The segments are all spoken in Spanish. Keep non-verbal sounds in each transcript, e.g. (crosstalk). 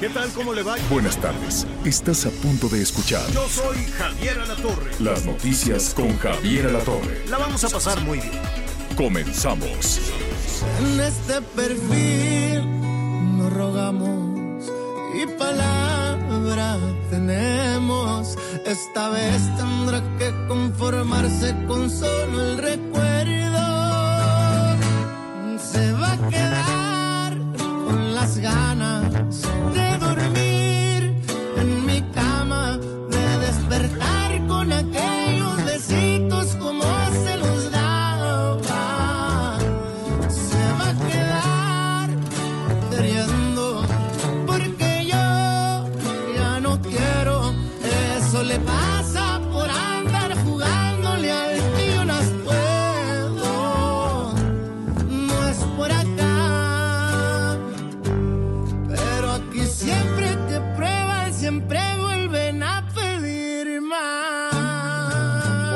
¿Qué tal? ¿Cómo le va? Buenas tardes. Estás a punto de escuchar Yo soy Javier Alatorre. las noticias con Javier Alatorre. La vamos a pasar muy bien. Comenzamos. En este perfil nos rogamos y palabra tenemos. Esta vez tendrá que conformarse con solo el recuerdo. Se va a quedar con las ganas de dormir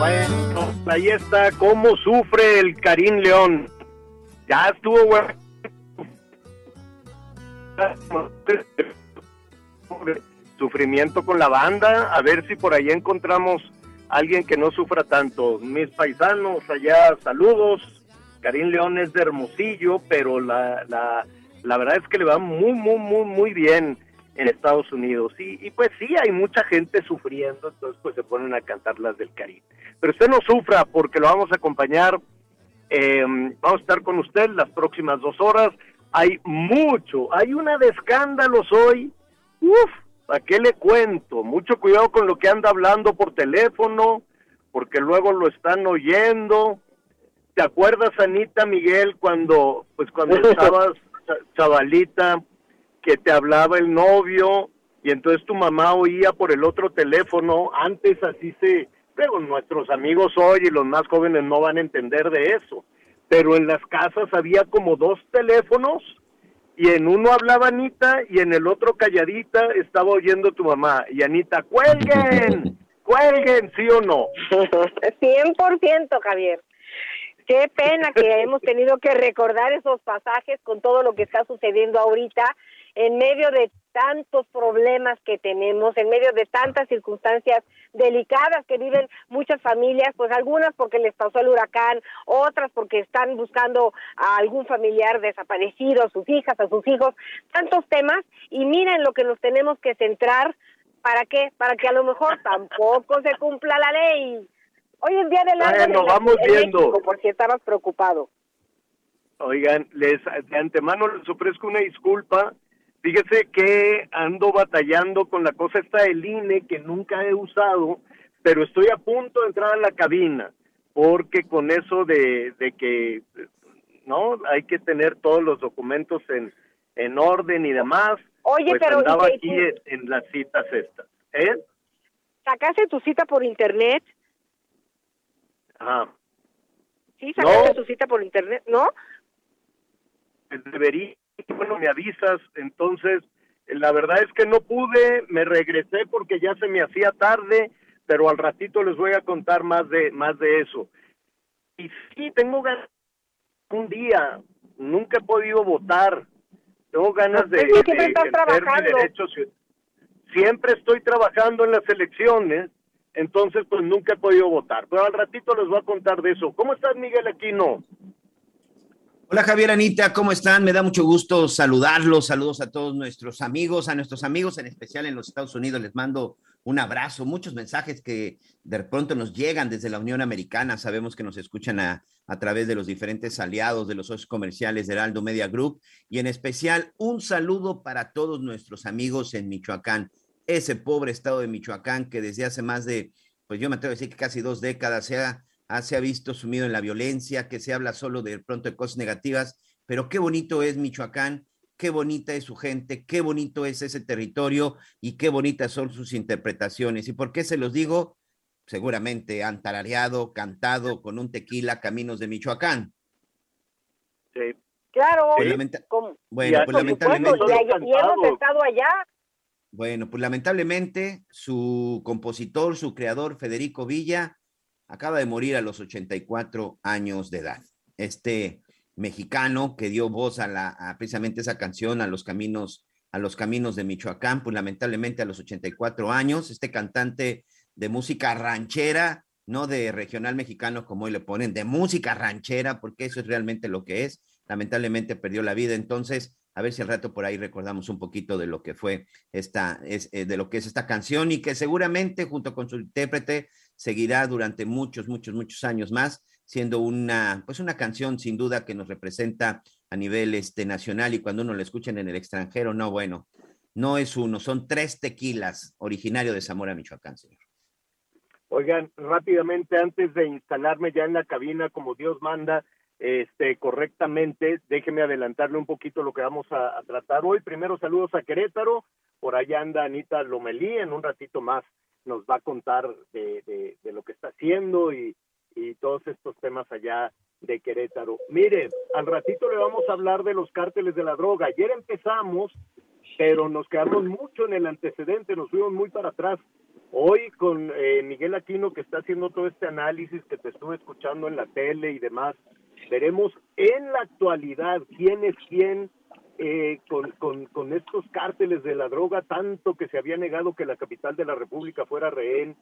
Bueno, ahí está cómo sufre el Karim León. Ya estuvo bueno. Sufrimiento con la banda, a ver si por ahí encontramos alguien que no sufra tanto. Mis paisanos allá, saludos. Karim León es de Hermosillo, pero la, la, la verdad es que le va muy, muy, muy, muy bien en Estados Unidos. Y, y pues sí, hay mucha gente sufriendo, entonces pues se ponen a cantar las del Caribe. Pero usted no sufra porque lo vamos a acompañar. eh, vamos a estar con usted las próximas dos horas. Hay mucho, hay una de escándalos hoy. Uf, ¿a qué le cuento? Mucho cuidado con lo que anda hablando por teléfono, porque luego lo están oyendo. ¿Te acuerdas, Anita Miguel, cuando, pues cuando (laughs) estabas cha- chavalita, que te hablaba el novio y entonces tu mamá oía por el otro teléfono? Antes así se, pero nuestros amigos hoy y los más jóvenes no van a entender de eso. Pero en las casas había como dos teléfonos y en uno hablaba Anita y en el otro calladita estaba oyendo tu mamá. Y Anita, cuelguen, (laughs) cuelguen, sí o no. 100%, Javier. Qué pena que (laughs) hemos tenido que recordar esos pasajes con todo lo que está sucediendo ahorita en medio de tantos problemas que tenemos, en medio de tantas circunstancias delicadas que viven muchas familias, pues algunas porque les pasó el huracán, otras porque están buscando a algún familiar desaparecido, a sus hijas, a sus hijos, tantos temas y miren lo que nos tenemos que centrar, ¿para qué? Para que a lo mejor tampoco se cumpla la ley. Hoy es día del árbol Bueno, en- vamos en viendo. México, por si estabas preocupado. Oigan, les de antemano les ofrezco una disculpa. Fíjese que ando batallando con la cosa esta del INE que nunca he usado, pero estoy a punto de entrar a la cabina, porque con eso de, de que, no, hay que tener todos los documentos en, en orden y demás, Oye, pues pero, andaba ¿y- aquí y- en, en las citas estas. ¿Eh? ¿Sacaste tu cita por internet? Ajá. Sí, sacaste No. tu cita por internet, ¿no? pues, debería, bueno, me avisas, entonces, eh, la verdad es que no pude, me regresé porque ya se me hacía tarde, pero al ratito les voy a contar más de, más de eso. Y sí, tengo ganas, un día, nunca he podido votar, tengo ganas de, siempre de estás trabajando. ciu- siempre estoy trabajando en las elecciones, entonces pues nunca he podido votar, pero al ratito les voy a contar de eso. ¿Cómo estás, Miguel Aquino? Hola Javier Anita, ¿cómo están? Me da mucho gusto saludarlos. Saludos a todos nuestros amigos, a nuestros amigos en especial en los Estados Unidos. Les mando un abrazo, muchos mensajes que de pronto nos llegan desde la Unión Americana. Sabemos que nos escuchan a, a través de los diferentes aliados de los socios comerciales de Heraldo Media Group y en especial un saludo para todos nuestros amigos en Michoacán, ese pobre estado de Michoacán que desde hace más de, pues yo me atrevo a decir que casi dos décadas se ha- se ha visto sumido en la violencia, que se habla solo de pronto de cosas negativas, pero qué bonito es Michoacán, qué bonita es su gente, qué bonito es ese territorio y qué bonitas son sus interpretaciones. ¿Y por qué se los digo? Seguramente han tarareado, cantado con un tequila Caminos de Michoacán. Sí. Claro. Pues lamenta- ¿Cómo? Bueno, Ya, pues lamentablemente. Y, hemos estado allá. Bueno, pues lamentablemente su compositor, su creador, Federico Villa, acaba de morir a los 84 años de edad. Este mexicano que dio voz a, la, precisamente esa canción, a los caminos, a los caminos de Michoacán, pues lamentablemente a los 84 años, este cantante de música ranchera, no de regional mexicano como hoy le ponen, de música ranchera, porque eso es realmente lo que es, lamentablemente perdió la vida. Entonces, a ver si al rato por ahí recordamos un poquito de lo que fue esta, es, eh, de lo que es esta canción y que seguramente junto con su intérprete seguirá durante muchos, muchos, muchos años más, siendo una, pues una canción sin duda que nos representa a nivel este, nacional y cuando uno la escucha en el extranjero, no, bueno, no es uno, son tres tequilas originario de Zamora, Michoacán, señor. Oigan, rápidamente, antes de instalarme ya en la cabina como Dios manda, este, correctamente, déjeme adelantarle un poquito lo que vamos a, a tratar hoy. Primero, saludos a Querétaro, por allá anda Anita Lomelí, en un ratito más nos va a contar de, de, de lo que está haciendo y, y todos estos temas allá de Querétaro. Mire, al ratito le vamos a hablar de los cárteles de la droga. Ayer empezamos, pero nos quedamos mucho en el antecedente, nos fuimos muy para atrás. Hoy con eh, Miguel Aquino, que está haciendo todo este análisis que te estuve escuchando en la tele y demás, veremos en la actualidad quién es quién eh, con, con, estos cárteles de la droga, tanto que se había negado que la capital de la República fuera rehén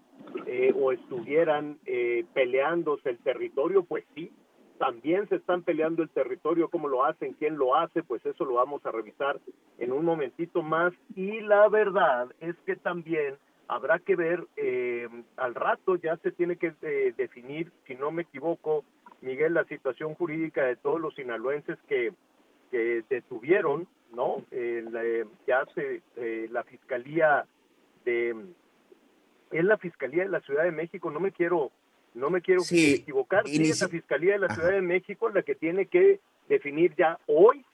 eh, o estuvieran eh, peleándose el territorio, pues sí, también se están peleando el territorio, cómo lo hacen, quién lo hace, pues eso lo vamos a revisar en un momentito más. Y la verdad es que también habrá que ver, eh, al rato ya se tiene que eh, definir, si no me equivoco, Miguel, la situación jurídica de todos los sinaloenses que, que detuvieron, ¿no? Eh, la- ya se, eh, la fiscalía de, es la fiscalía de la Ciudad de México, no me quiero, no me quiero Sí, equivocar, sí, es la fiscalía de la Ajá. Ciudad de México la que tiene que definir ya hoy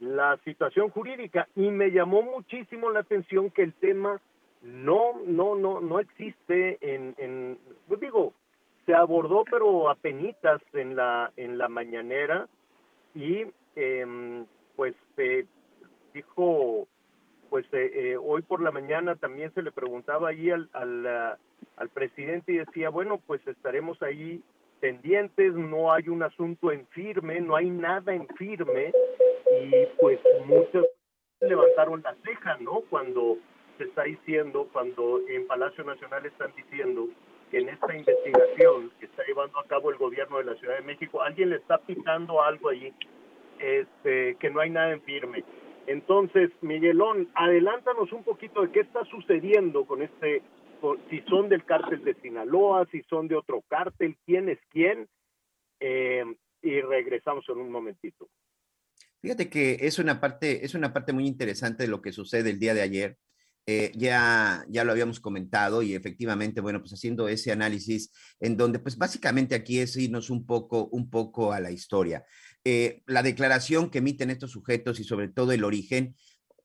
la situación jurídica y me llamó muchísimo la atención que el tema no no no no existe en, en pues digo se abordó pero apenitas en la en la mañanera y em, pues eh, dijo pues eh, eh, hoy por la mañana también se le preguntaba ahí al al, al presidente y decía bueno pues estaremos ahí pendientes no hay un asunto en firme no hay nada en firme y pues muchos levantaron la ceja, ¿no? Cuando se está diciendo, cuando en Palacio Nacional están diciendo que en esta investigación que está llevando a cabo el gobierno de la Ciudad de México, alguien le está pitando algo allí, este, que no hay nada en firme. Entonces, Miguelón, adelántanos un poquito de qué está sucediendo con este, con- si son del cártel de Sinaloa, si son de otro cártel, quién es quién, eh, y regresamos en un momentito. Fíjate que es una parte, es una parte muy interesante de lo que sucede el día de ayer. Eh, ya, ya lo habíamos comentado y efectivamente, bueno, pues haciendo ese análisis en donde, pues básicamente aquí es irnos un poco, un poco a la historia. Eh, la declaración que emiten estos sujetos y sobre todo el origen,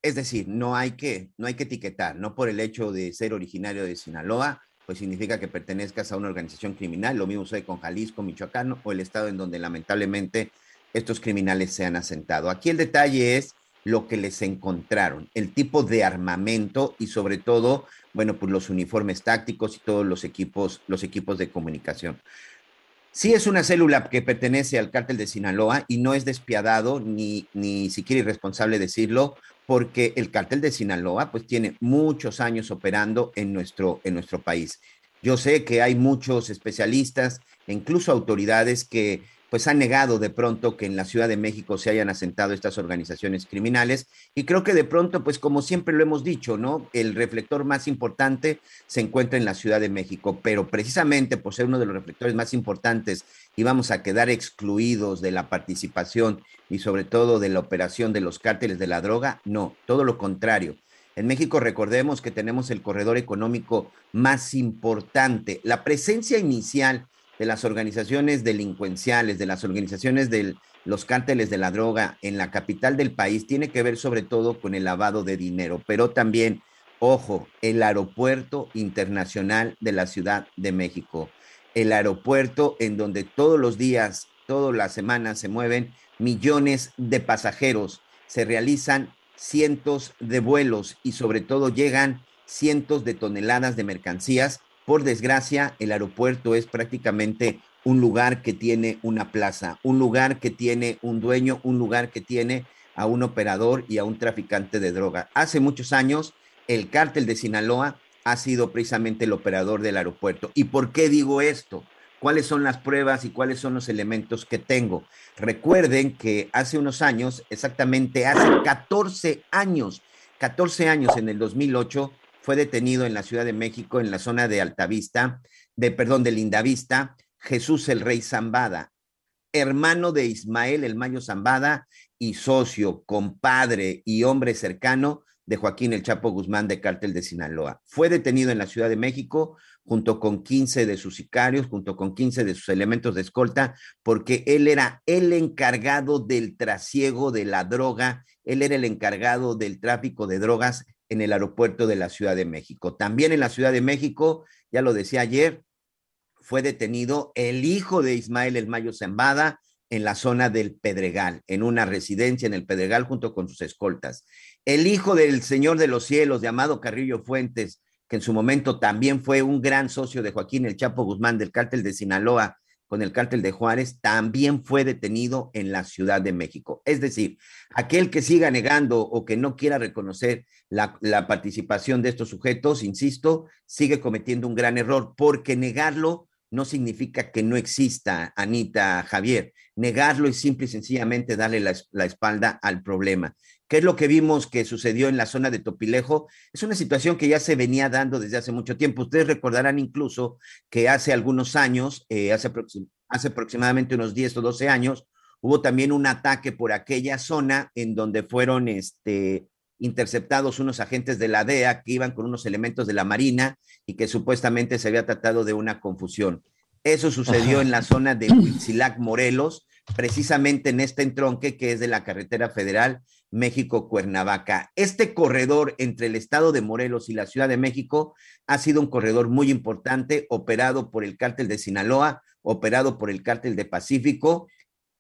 es decir, no hay que, no hay que etiquetar, no por el hecho de ser originario de Sinaloa, pues significa que pertenezcas a una organización criminal. Lo mismo sucede con Jalisco, Michoacán o el estado en donde lamentablemente estos criminales se han asentado. Aquí el detalle es lo que les encontraron, el tipo de armamento y sobre todo, bueno, pues los uniformes tácticos y todos los equipos, los equipos de comunicación. Sí es una célula que pertenece al cártel de Sinaloa y no es despiadado ni, ni siquiera irresponsable decirlo, porque el cártel de Sinaloa pues tiene muchos años operando en nuestro, en nuestro país. Yo sé que hay muchos especialistas e incluso autoridades que pues han negado de pronto que en la Ciudad de México se hayan asentado estas organizaciones criminales y creo que de pronto pues como siempre lo hemos dicho, ¿no? El reflector más importante se encuentra en la Ciudad de México, pero precisamente por ser uno de los reflectores más importantes y vamos a quedar excluidos de la participación y sobre todo de la operación de los cárteles de la droga, no, todo lo contrario. En México recordemos que tenemos el corredor económico más importante. La presencia inicial de las organizaciones delincuenciales, de las organizaciones del, los cárteles de la droga en la capital del país tiene que ver sobre todo con el lavado de dinero, pero también, ojo, el aeropuerto internacional de la Ciudad de México, el aeropuerto en donde todos los días, todas las semanas se mueven millones de pasajeros, se realizan cientos de vuelos y sobre todo llegan cientos de toneladas de mercancías. Por desgracia, el aeropuerto es prácticamente un lugar que tiene una plaza, un lugar que tiene un dueño, un lugar que tiene a un operador y a un traficante de droga. Hace muchos años, el cártel de Sinaloa ha sido precisamente el operador del aeropuerto. ¿Y por qué digo esto? ¿Cuáles son las pruebas y cuáles son los elementos que tengo? Recuerden que hace unos años, exactamente hace 14 años, 14 años en el 2008, fue detenido en la Ciudad de México, en la zona de Altavista, de, perdón, de Lindavista, Jesús el Rey Zambada, hermano de Ismael el Mayo Zambada y socio, compadre y hombre cercano de Joaquín el Chapo Guzmán de Cártel de Sinaloa. Fue detenido en la Ciudad de México junto con 15 de sus sicarios, junto con 15 de sus elementos de escolta, porque él era el encargado del trasiego de la droga, él era el encargado del tráfico de drogas en el aeropuerto de la Ciudad de México. También en la Ciudad de México, ya lo decía ayer, fue detenido el hijo de Ismael El Mayo Zambada en la zona del Pedregal, en una residencia en el Pedregal junto con sus escoltas. El hijo del Señor de los Cielos, llamado Carrillo Fuentes, que en su momento también fue un gran socio de Joaquín El Chapo Guzmán del cártel de Sinaloa con el cártel de Juárez, también fue detenido en la Ciudad de México. Es decir, aquel que siga negando o que no quiera reconocer la, participación de estos sujetos, insisto, sigue cometiendo un gran error, porque negarlo no significa que no exista, Anita Javier. Negarlo y simple y sencillamente darle la, espalda al problema. ¿Qué es lo que vimos que sucedió en la zona de Topilejo? Es una situación que ya se venía dando desde hace mucho tiempo. Ustedes recordarán incluso que hace algunos años, eh, hace, hace aproximadamente unos 10 o 12 años, hubo también un ataque por aquella zona en donde fueron este, interceptados unos agentes de la DEA que iban con unos elementos de la Marina y que supuestamente se había tratado de una confusión. Eso sucedió en la zona de (clears throat) Huitzilac, Morelos, precisamente en este entronque que es de la carretera federal México-Cuernavaca. Este corredor entre el estado de Morelos y la Ciudad de México ha sido un corredor muy importante, operado por el cártel de Sinaloa, operado por el cártel de Pacífico.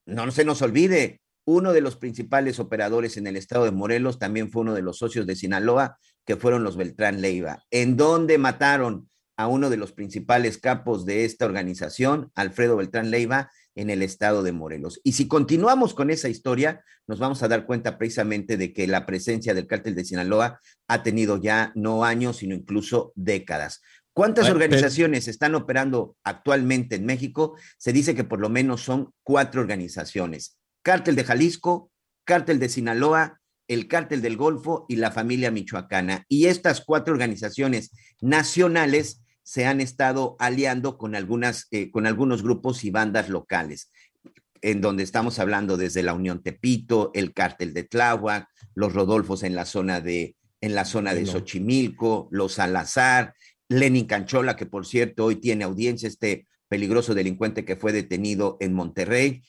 No se nos olvide, uno de los principales operadores en el estado de Morelos también fue uno de los socios de Sinaloa, que fueron los Beltrán Leiva, en donde mataron a uno de los principales capos de esta organización, Alfredo Beltrán Leiva, en el estado de Morelos. Y si continuamos con esa historia, nos vamos a dar cuenta precisamente de que la presencia del cártel de Sinaloa ha tenido ya no años, sino incluso décadas. ¿Cuántas organizaciones están operando actualmente en México? Se dice que por lo menos son cuatro organizaciones. Cártel de Jalisco, Cártel de Sinaloa, el Cártel del Golfo y la familia michoacana. Y estas cuatro organizaciones nacionales se han estado aliando con, algunas, eh, con algunos grupos y bandas locales, en donde estamos hablando desde la Unión Tepito, el Cártel de Tláhuac, los Rodolfos en la zona de, en la zona de Xochimilco, los Salazar, Lenin Canchola, que por cierto hoy tiene audiencia, este peligroso delincuente que fue detenido en Monterrey,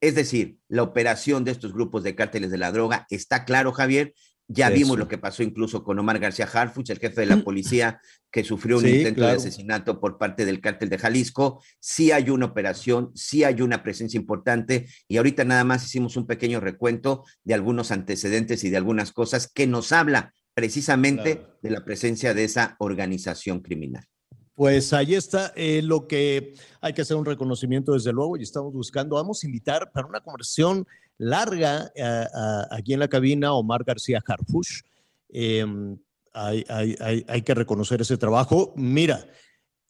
es decir, la operación de estos grupos de cárteles de la droga está claro, Javier. Ya vimos lo que pasó incluso con Omar García Harfuch, el jefe de la mm. policía que sufrió un intento de asesinato por parte del cártel de Jalisco. Sí hay una operación, sí hay una presencia importante y ahorita nada más hicimos un pequeño recuento de algunos antecedentes y de algunas cosas que nos habla precisamente de la presencia de esa organización criminal. Pues ahí está eh, lo que hay que hacer un reconocimiento desde luego y estamos buscando. Vamos a invitar para una conversación larga eh, aquí en la cabina Omar García Harfush. Em, hay, hay, que reconocer ese trabajo. Mira,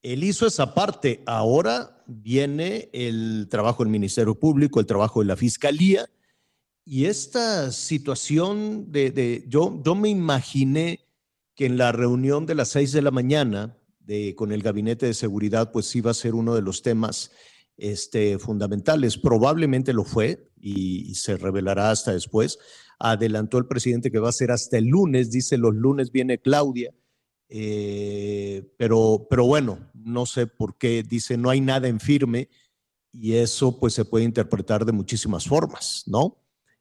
él hizo esa parte. Ahora viene el trabajo del Ministerio Público, el trabajo de la Fiscalía. Y esta situación de, de yo, yo me imaginé que en la reunión de las seis de la mañana, con el gabinete de seguridad, pues iba a ser uno de los temas este, fundamentales. Probablemente lo fue y, se revelará hasta después. Adelantó el presidente que va a ser hasta el lunes, dice los lunes viene Claudia, eh, pero, pero bueno, no sé por qué, dice no hay nada en firme Y eso pues se puede interpretar de muchísimas formas, ¿no?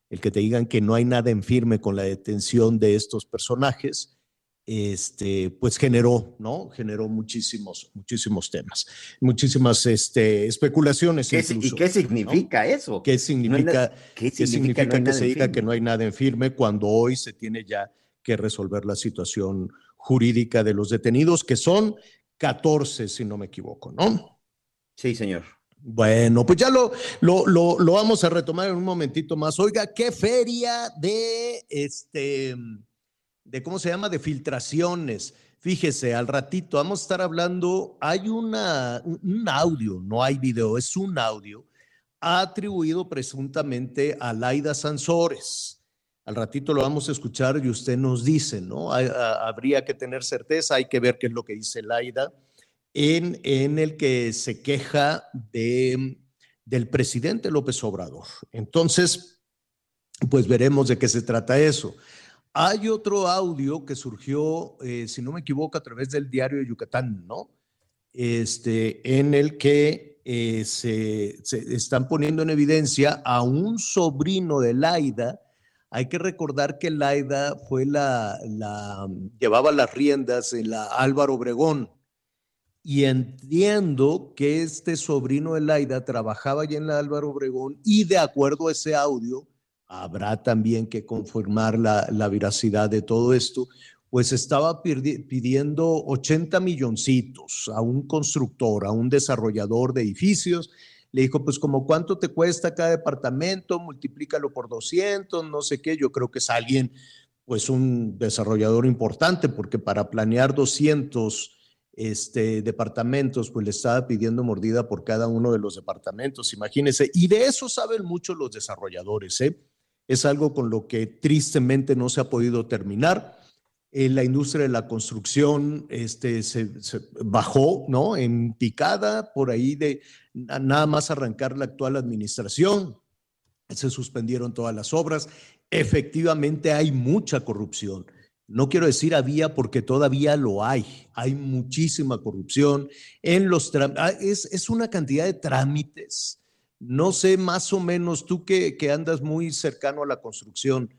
El que te digan que no hay nada en firme con la detención de estos personajes, este, pues generó, ¿no? Generó muchísimos, muchísimos temas, muchísimas este, especulaciones. ¿Qué, ¿Y qué significa eso? ¿Qué significa, ¿qué significa, que se diga que no hay nada en firme cuando hoy se tiene ya que resolver la situación jurídica de los detenidos, que son 14, si no me equivoco, ¿no? Sí, señor. Bueno, pues ya lo, lo, lo, lo, vamos a retomar en un momentito más. Oiga, qué feria de este de cómo se llama, de filtraciones. Fíjese, al ratito vamos a estar hablando, hay una, un audio, no hay video, es un audio atribuido presuntamente a Laida Sansores. Al ratito lo vamos a escuchar y usted nos dice, ¿no? habría que tener certeza, hay que ver qué es lo que dice Laida, en, en el que se queja de, del presidente López Obrador. Entonces, pues veremos de qué se trata eso. Hay otro audio que surgió, eh, si no me equivoco, a través del diario de Yucatán, ¿no? Este, en el que eh, se, están poniendo en evidencia a un sobrino de Laida. Hay que recordar que Laida fue la, la llevaba las riendas en la Álvaro Obregón. Y entiendo que este sobrino de Laida trabajaba allí en la Álvaro Obregón y de acuerdo a ese audio, habrá también que confirmar la, la veracidad de todo esto, pues estaba pidiendo 80 milloncitos a un constructor, a un desarrollador de edificios. Le dijo, pues como cuánto te cuesta cada departamento, multiplícalo por 200, no sé qué. Yo creo que es alguien, pues un desarrollador importante, porque para planear 200 este, departamentos, pues le estaba pidiendo mordida por cada uno de los departamentos, imagínense. Y de eso saben mucho los desarrolladores, ¿eh? Es algo con lo que tristemente no se ha podido terminar. En la industria de la construcción este, se, bajó, ¿no? En picada por ahí de nada más arrancar la actual administración. Se suspendieron todas las obras. Efectivamente hay mucha corrupción. No quiero decir había porque todavía lo hay. Hay muchísima corrupción en los ah, es, es una cantidad de trámites no sé, más o menos, tú que, andas muy cercano a la construcción,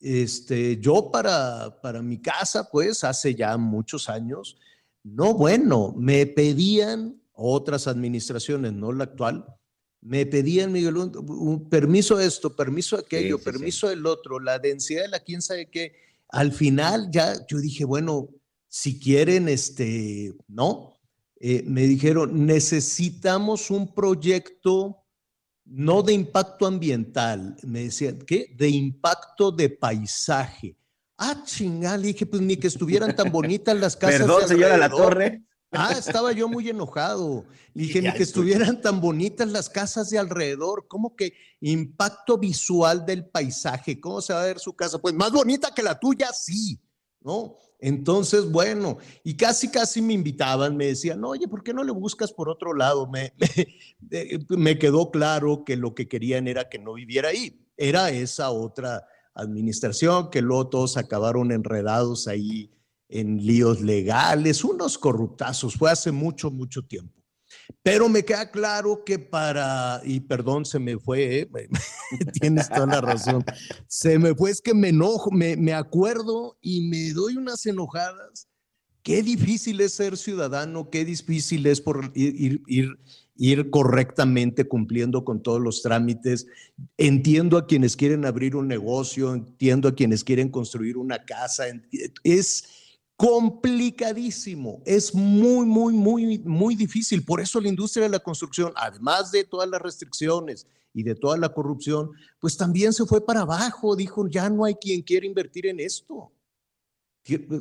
este, yo para, para mi casa, pues hace ya muchos años, no, bueno, me pedían otras administraciones, no la actual, me pedían, Miguel, un, permiso esto, permiso aquello, permiso del otro, la densidad de la quién sabe qué. Al final ya yo dije, bueno, si quieren, este, no, eh, me dijeron, necesitamos un proyecto no de impacto ambiental, me decían, ¿qué? De impacto de paisaje. Ah, chingal, dije, pues ni que estuvieran tan bonitas las casas. Perdón, señora La Torre. Ah, estaba yo muy enojado. dije, ni que estuvieran tan bonitas las casas de alrededor. ¿Cómo que impacto visual del paisaje? ¿Cómo se va a ver su casa? Pues más bonita que la tuya, sí, ¿no? Entonces, bueno, y casi, casi me invitaban, me decían, oye, ¿por qué no le buscas por otro lado? (laughs) Me, me, quedó claro que lo que querían era que no viviera ahí. Era esa otra administración que luego todos acabaron enredados ahí en líos legales, unos corruptazos, fue hace mucho, mucho tiempo. Pero me queda claro que para, y perdón, se me fue, ¿eh? (laughs) tienes toda la razón, se me fue, es que me enojo, me, me acuerdo y me doy unas enojadas. Qué difícil es ser ciudadano, qué difícil es por ir, ir, ir correctamente cumpliendo con todos los trámites. Entiendo a quienes quieren abrir un negocio, entiendo a quienes quieren construir una casa. Es, complicadísimo, es muy, muy, muy, muy difícil. Por eso la industria de la construcción, además de todas las restricciones y de toda la corrupción, pues también se fue para abajo, dijo, ya no hay quien quiera invertir en esto.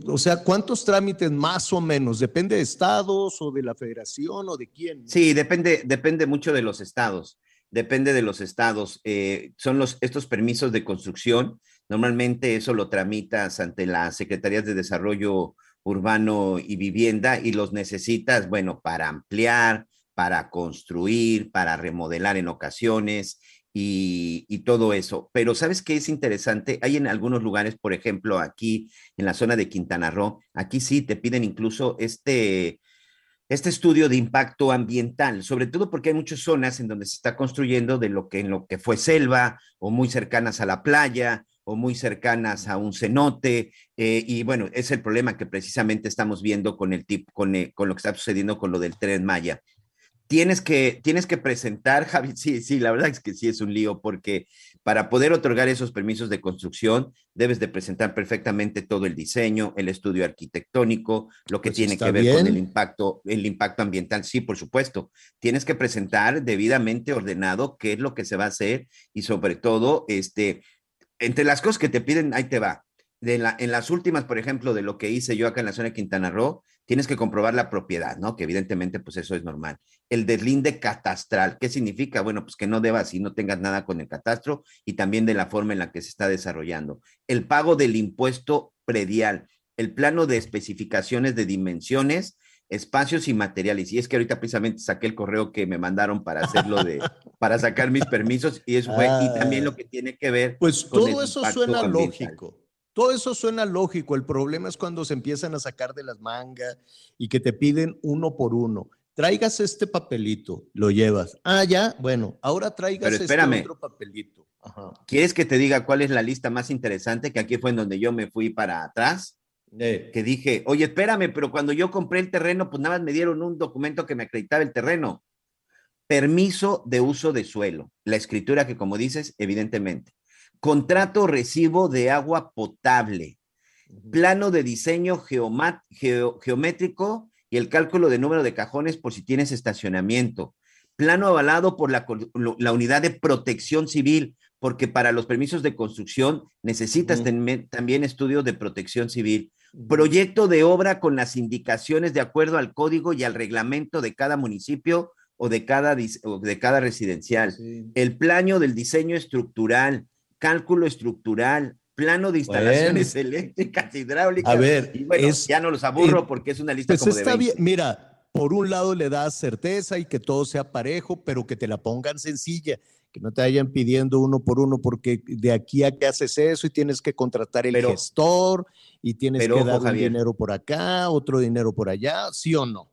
O sea, ¿cuántos trámites más o menos? ¿Depende de estados o de la federación o de quién? Sí, depende, depende mucho de los estados. Depende de los estados. Eh, son los, estos permisos de construcción Normalmente eso lo tramitas ante las Secretarías de Desarrollo Urbano y Vivienda y los necesitas, bueno, para ampliar, para construir, para remodelar en ocasiones y, todo eso. Pero ¿sabes qué es interesante? Hay en algunos lugares, por ejemplo, aquí en la zona de Quintana Roo, aquí sí te piden incluso este este estudio de impacto ambiental, sobre todo porque hay muchas zonas en donde se está construyendo de lo que en lo que fue selva o muy cercanas a la playa o muy cercanas a un cenote eh, y bueno, es el problema que precisamente estamos viendo con el tip, con, eh, con lo que está sucediendo con lo del tren Maya. Tienes que, tienes que presentar, (laughs) Javi, sí, sí, la verdad es que sí es un lío porque para poder otorgar esos permisos de construcción, debes de presentar perfectamente todo el diseño, el estudio arquitectónico, lo que Pues tiene que ver con el impacto, el impacto ambiental. Sí, por supuesto. Tienes que presentar debidamente ordenado qué es lo que se va a hacer y sobre todo, este, entre las cosas que te piden, ahí te va. En las últimas, por ejemplo, de lo que hice yo acá en la zona de Quintana Roo, tienes que comprobar la propiedad, ¿no? Que evidentemente, pues eso es normal. El deslinde catastral, ¿qué significa? Bueno, pues que no debas y no tengas nada con el catastro y también de la forma en la que se está desarrollando. El pago del impuesto predial, el plano de especificaciones de dimensiones, espacios y materiales. Y es que ahorita precisamente saqué el correo que me mandaron para hacerlo de, para sacar mis permisos y eso fue, y también lo que tiene que ver Pues con todo el eso suena ambiental. lógico. Todo eso suena lógico. El problema es cuando se empiezan a sacar de las mangas y que te piden uno por uno. Traigas este papelito, lo llevas. Ah, ya, bueno, ahora traigas Pero este otro papelito. Ajá. ¿Quieres que te diga cuál es la lista más interesante? Que aquí fue en donde yo me fui para atrás. Eh, Que dije, oye, espérame, pero cuando yo compré el terreno, pues nada más me dieron un documento que me acreditaba el terreno. Permiso de uso de suelo. La escritura que, como dices, evidentemente. Contrato recibo de agua potable. Plano de diseño geo- geométrico y el cálculo de número de cajones por si tienes estacionamiento. Plano avalado por la, la unidad de protección civil, porque para los permisos de construcción necesitas también estudios de protección civil. Proyecto de obra con las indicaciones de acuerdo al código y al reglamento de cada municipio o de cada, o de cada residencial. sí. El plano del diseño estructural, cálculo estructural, plano de instalaciones eléctricas, hidráucas. A ver, y bueno, es- ya no los aburro eh, porque es una lista Pues como de está 20. bien. Mira, por un lado le das certeza y que todo sea parejo, pero que te la pongan sencilla, que no te vayan pidiendo uno por uno, porque de aquí a que haces eso y tienes que contratar el Pero- gestor y tienes pero que dar un dinero por acá, otro dinero por allá, ¿sí o no?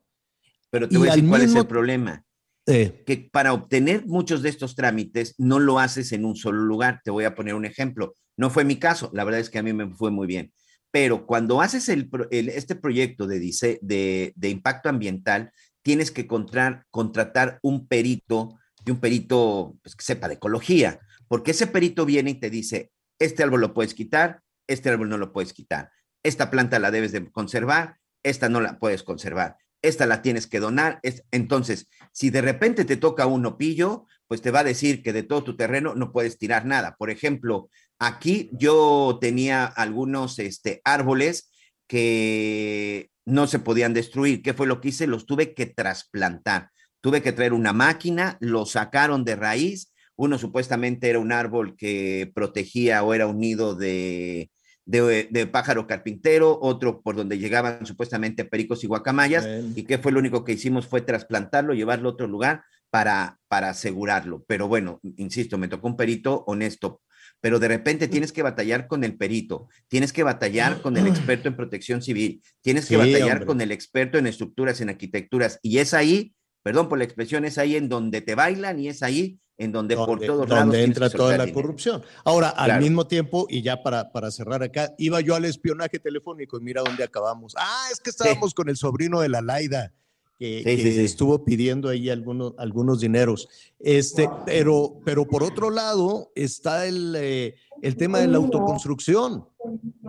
Pero te y voy a decir cuál es el problema. Eh, que para obtener muchos de estos trámites no lo haces en un solo lugar. Te voy a poner un ejemplo. No fue mi caso, la verdad es que a mí me fue muy bien. Pero cuando haces el, este proyecto de, de, de impacto ambiental, tienes que contratar, contratar un perito y un perito pues, que sepa de ecología, porque ese perito viene y te dice, este árbol lo puedes quitar, este árbol no lo puedes quitar, esta planta la debes de conservar, esta no la puedes conservar, esta la tienes que donar. es- Entonces, si de repente te toca un opillo, pues te va a decir que de todo tu terreno no puedes tirar nada. Por ejemplo, aquí yo tenía algunos este, árboles que no se podían destruir. ¿Qué fue lo que hice? Los tuve que trasplantar. Tuve que traer una máquina, lo sacaron de raíz. Uno supuestamente era un árbol que protegía o era un nido de, de, de pájaro carpintero, otro por donde llegaban supuestamente pericos y guacamayas. ¿Y qué fue lo único que hicimos? Fue trasplantarlo, llevarlo a otro lugar para, para asegurarlo. Pero bueno, insisto, me tocó un perito honesto. Pero de repente tienes que batallar con el perito, tienes que batallar (clears throat) con el experto en protección civil, tienes que Sí, batallar hombre. con el experto en estructuras, en arquitecturas. Y es ahí, perdón por la expresión, es ahí en donde te bailan y es ahí en donde, por donde, todos donde lados tienes entra toda la dinero. corrupción. Ahora, al Claro. mismo tiempo, y ya para, para cerrar acá, iba yo al espionaje telefónico y mira dónde acabamos. Ah, es que estábamos con el sobrino de la Laida, que, Sí, que sí, sí. estuvo pidiendo ahí algunos, algunos dineros. Este, pero, pero por otro lado está el, eh, el tema de la autoconstrucción.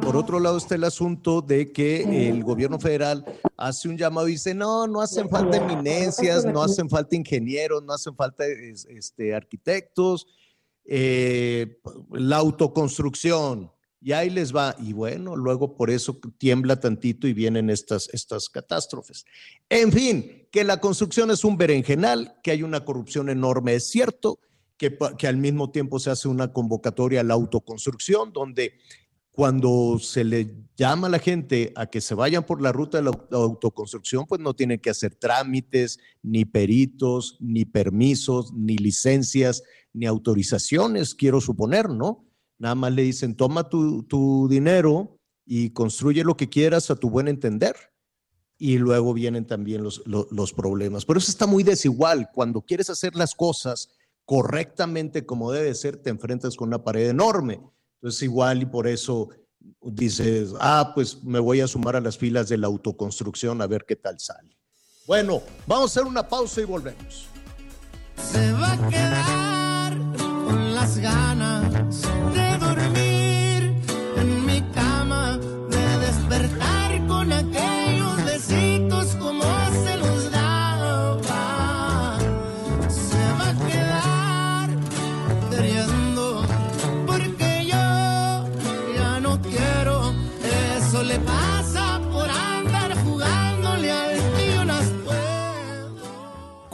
Por otro lado está el asunto de que el gobierno federal hace un llamado y dice, no, no hacen falta eminencias, no hacen falta ingenieros, no hacen falta es- este, arquitectos, eh, la autoconstrucción, y ahí les va. Y bueno, luego por eso tiembla tantito y vienen estas, estas catástrofes. En fin, que la construcción es un berenjenal, que hay una corrupción enorme, es cierto, que, que al mismo tiempo se hace una convocatoria a la autoconstrucción, donde cuando se le llama a la gente a que se vayan por la ruta de la au- autoconstrucción, pues no tienen que hacer trámites, ni peritos, ni permisos, ni licencias, ni autorizaciones, quiero suponer, ¿no? Nada más le dicen, toma tu, tu dinero y construye lo que quieras a tu buen entender. y luego vienen también los, los, problemas. Pero eso está muy desigual. Cuando quieres hacer las cosas correctamente como debe ser, te enfrentas con una pared enorme. Entonces igual y por eso dices, ah, pues me voy a sumar a las filas de la autoconstrucción a ver qué tal sale. Bueno, vamos a hacer una pausa y volvemos. Se va a quedar con las ganas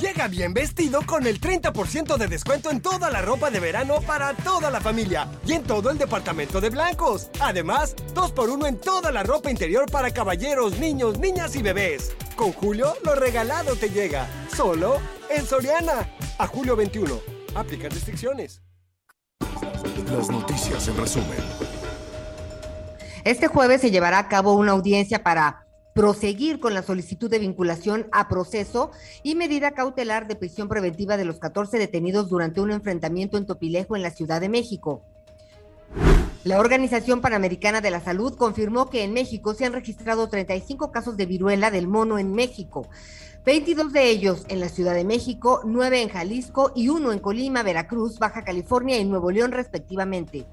Llega bien vestido con el 30% de descuento en toda la ropa de verano para toda la familia y en todo el departamento de blancos. Además, 2x1 en toda la ropa interior para caballeros, niños, niñas y bebés. Con Julio, lo regalado te llega. Solo en Soriana. A julio 21. Aplica restricciones. Las noticias en resumen. Este jueves se llevará a cabo una audiencia para proseguir con la solicitud de vinculación a proceso y medida cautelar de prisión preventiva de los 14 detenidos durante un enfrentamiento en Topilejo en la Ciudad de México. La Organización Panamericana de la Salud confirmó que en México se han registrado 35 casos de viruela del mono en México, 22 de ellos en la Ciudad de México, 9 en Jalisco y 1 en Colima, Veracruz, Baja California y Nuevo León respectivamente.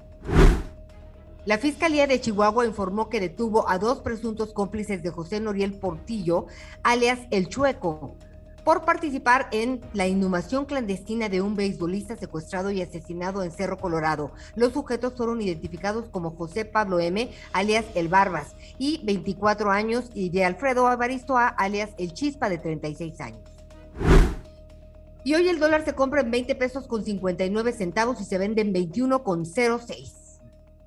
La Fiscalía de Chihuahua informó que detuvo a dos presuntos cómplices de José Noriel Portillo, alias El Chueco, por participar en la inhumación clandestina de un beisbolista secuestrado y asesinado en Cerro Colorado. Los sujetos fueron identificados como José Pablo M., alias El Barbas, y 24 años, y de Alfredo Avaristo A., alias El Chispa, de 36 años. Y hoy el dólar se compra en 20 pesos con 59 centavos y se vende en 21 con 06.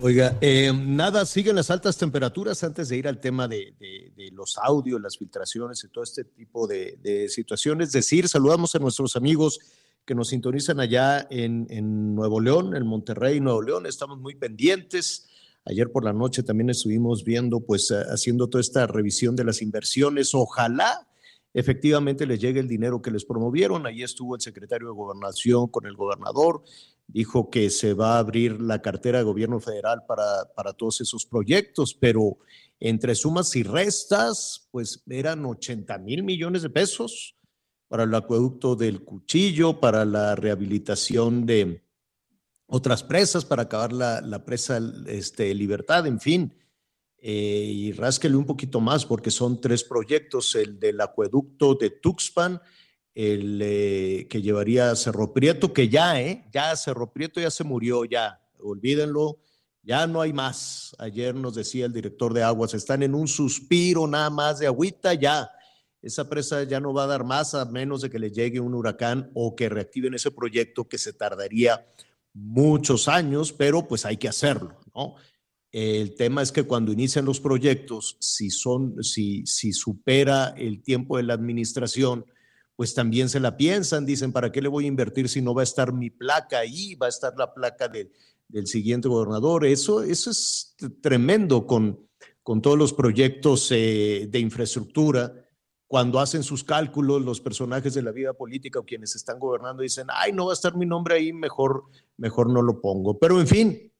Oiga, eh, nada, siguen las altas temperaturas antes de ir al tema de, los audios, las filtraciones y todo este tipo de, de situaciones. Es decir, saludamos a nuestros amigos que nos sintonizan allá en, en Nuevo León, en Monterrey, Nuevo León. Estamos muy pendientes. Ayer por la noche también estuvimos viendo, pues, eh, haciendo toda esta revisión de las inversiones. Ojalá efectivamente les llegue el dinero que les promovieron. Ahí estuvo el secretario de Gobernación con el gobernador, dijo que se va a abrir la cartera de gobierno federal para, para todos esos proyectos, pero entre sumas y restas, pues eran 80 mil millones de pesos para el acueducto del Cuchillo, para la rehabilitación de otras presas, para acabar la, la presa este, Libertad, en fin. Eh, y rásquele un poquito más porque son tres proyectos, el del acueducto de Tuxpan, el eh, que llevaría a Cerro Prieto, que ya, ¿eh? Ya Cerro Prieto ya se murió, ya, olvídenlo, ya no hay más. Ayer nos decía el director de aguas, están en un suspiro nada más de agüita, ya. Esa presa ya no va a dar más a menos de que le llegue un huracán o que reactiven ese proyecto que se tardaría muchos años, pero pues hay que hacerlo, ¿no? El tema es que cuando inician los proyectos, si son, si, si supera el tiempo de la administración, pues también se la piensan, dicen, ¿para qué le voy a invertir si no va a estar mi placa ahí? Va a estar la placa de- del siguiente gobernador. Eso, eso es tremendo con, con todos los proyectos eh, de infraestructura. Cuando hacen sus cálculos, los personajes de la vida política o quienes están gobernando dicen, ay, no va a estar mi nombre ahí, mejor, mejor no lo pongo. Pero en fin,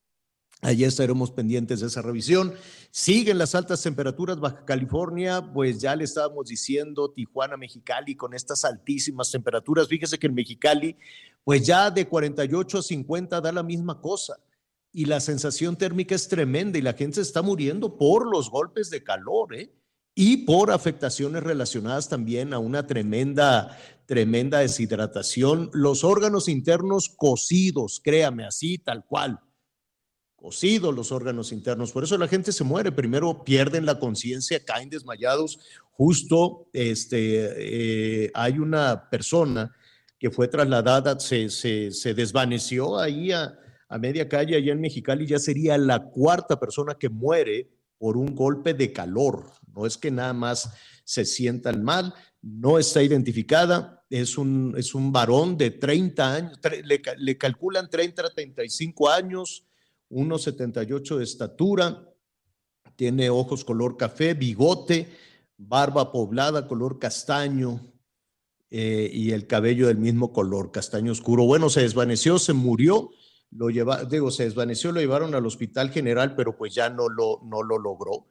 Allí estaremos pendientes de esa revisión. Siguen las altas temperaturas. Baja California, pues ya le estábamos diciendo Tijuana, Mexicali, con estas altísimas temperaturas. Fíjese que en Mexicali, pues ya de 48 a 50 da la misma cosa. y la sensación térmica es tremenda y la gente se está muriendo por los golpes de calor, ¿eh? Y por afectaciones relacionadas también a una tremenda, tremenda deshidratación. Los órganos internos cocidos, créame, así, tal cual. Cocidos los órganos internos. Por eso la gente se muere. Primero pierden la conciencia, caen desmayados. Justo este, eh, hay una persona que fue trasladada, se, se, se desvaneció ahí a, a media calle allá en Mexicali, ya sería la cuarta persona que muere por un golpe de calor. No es que nada más se sientan mal, no está identificada, es un, es un varón de 30 años, le, le calculan 30 a 35 años, 1,78 de estatura, tiene ojos color café, bigote, barba poblada, color castaño, eh, y el cabello del mismo color, castaño oscuro. Bueno, se desvaneció, se murió lo lleva, digo, se desvaneció, lo llevaron al hospital general, pero pues ya no lo, no lo logró.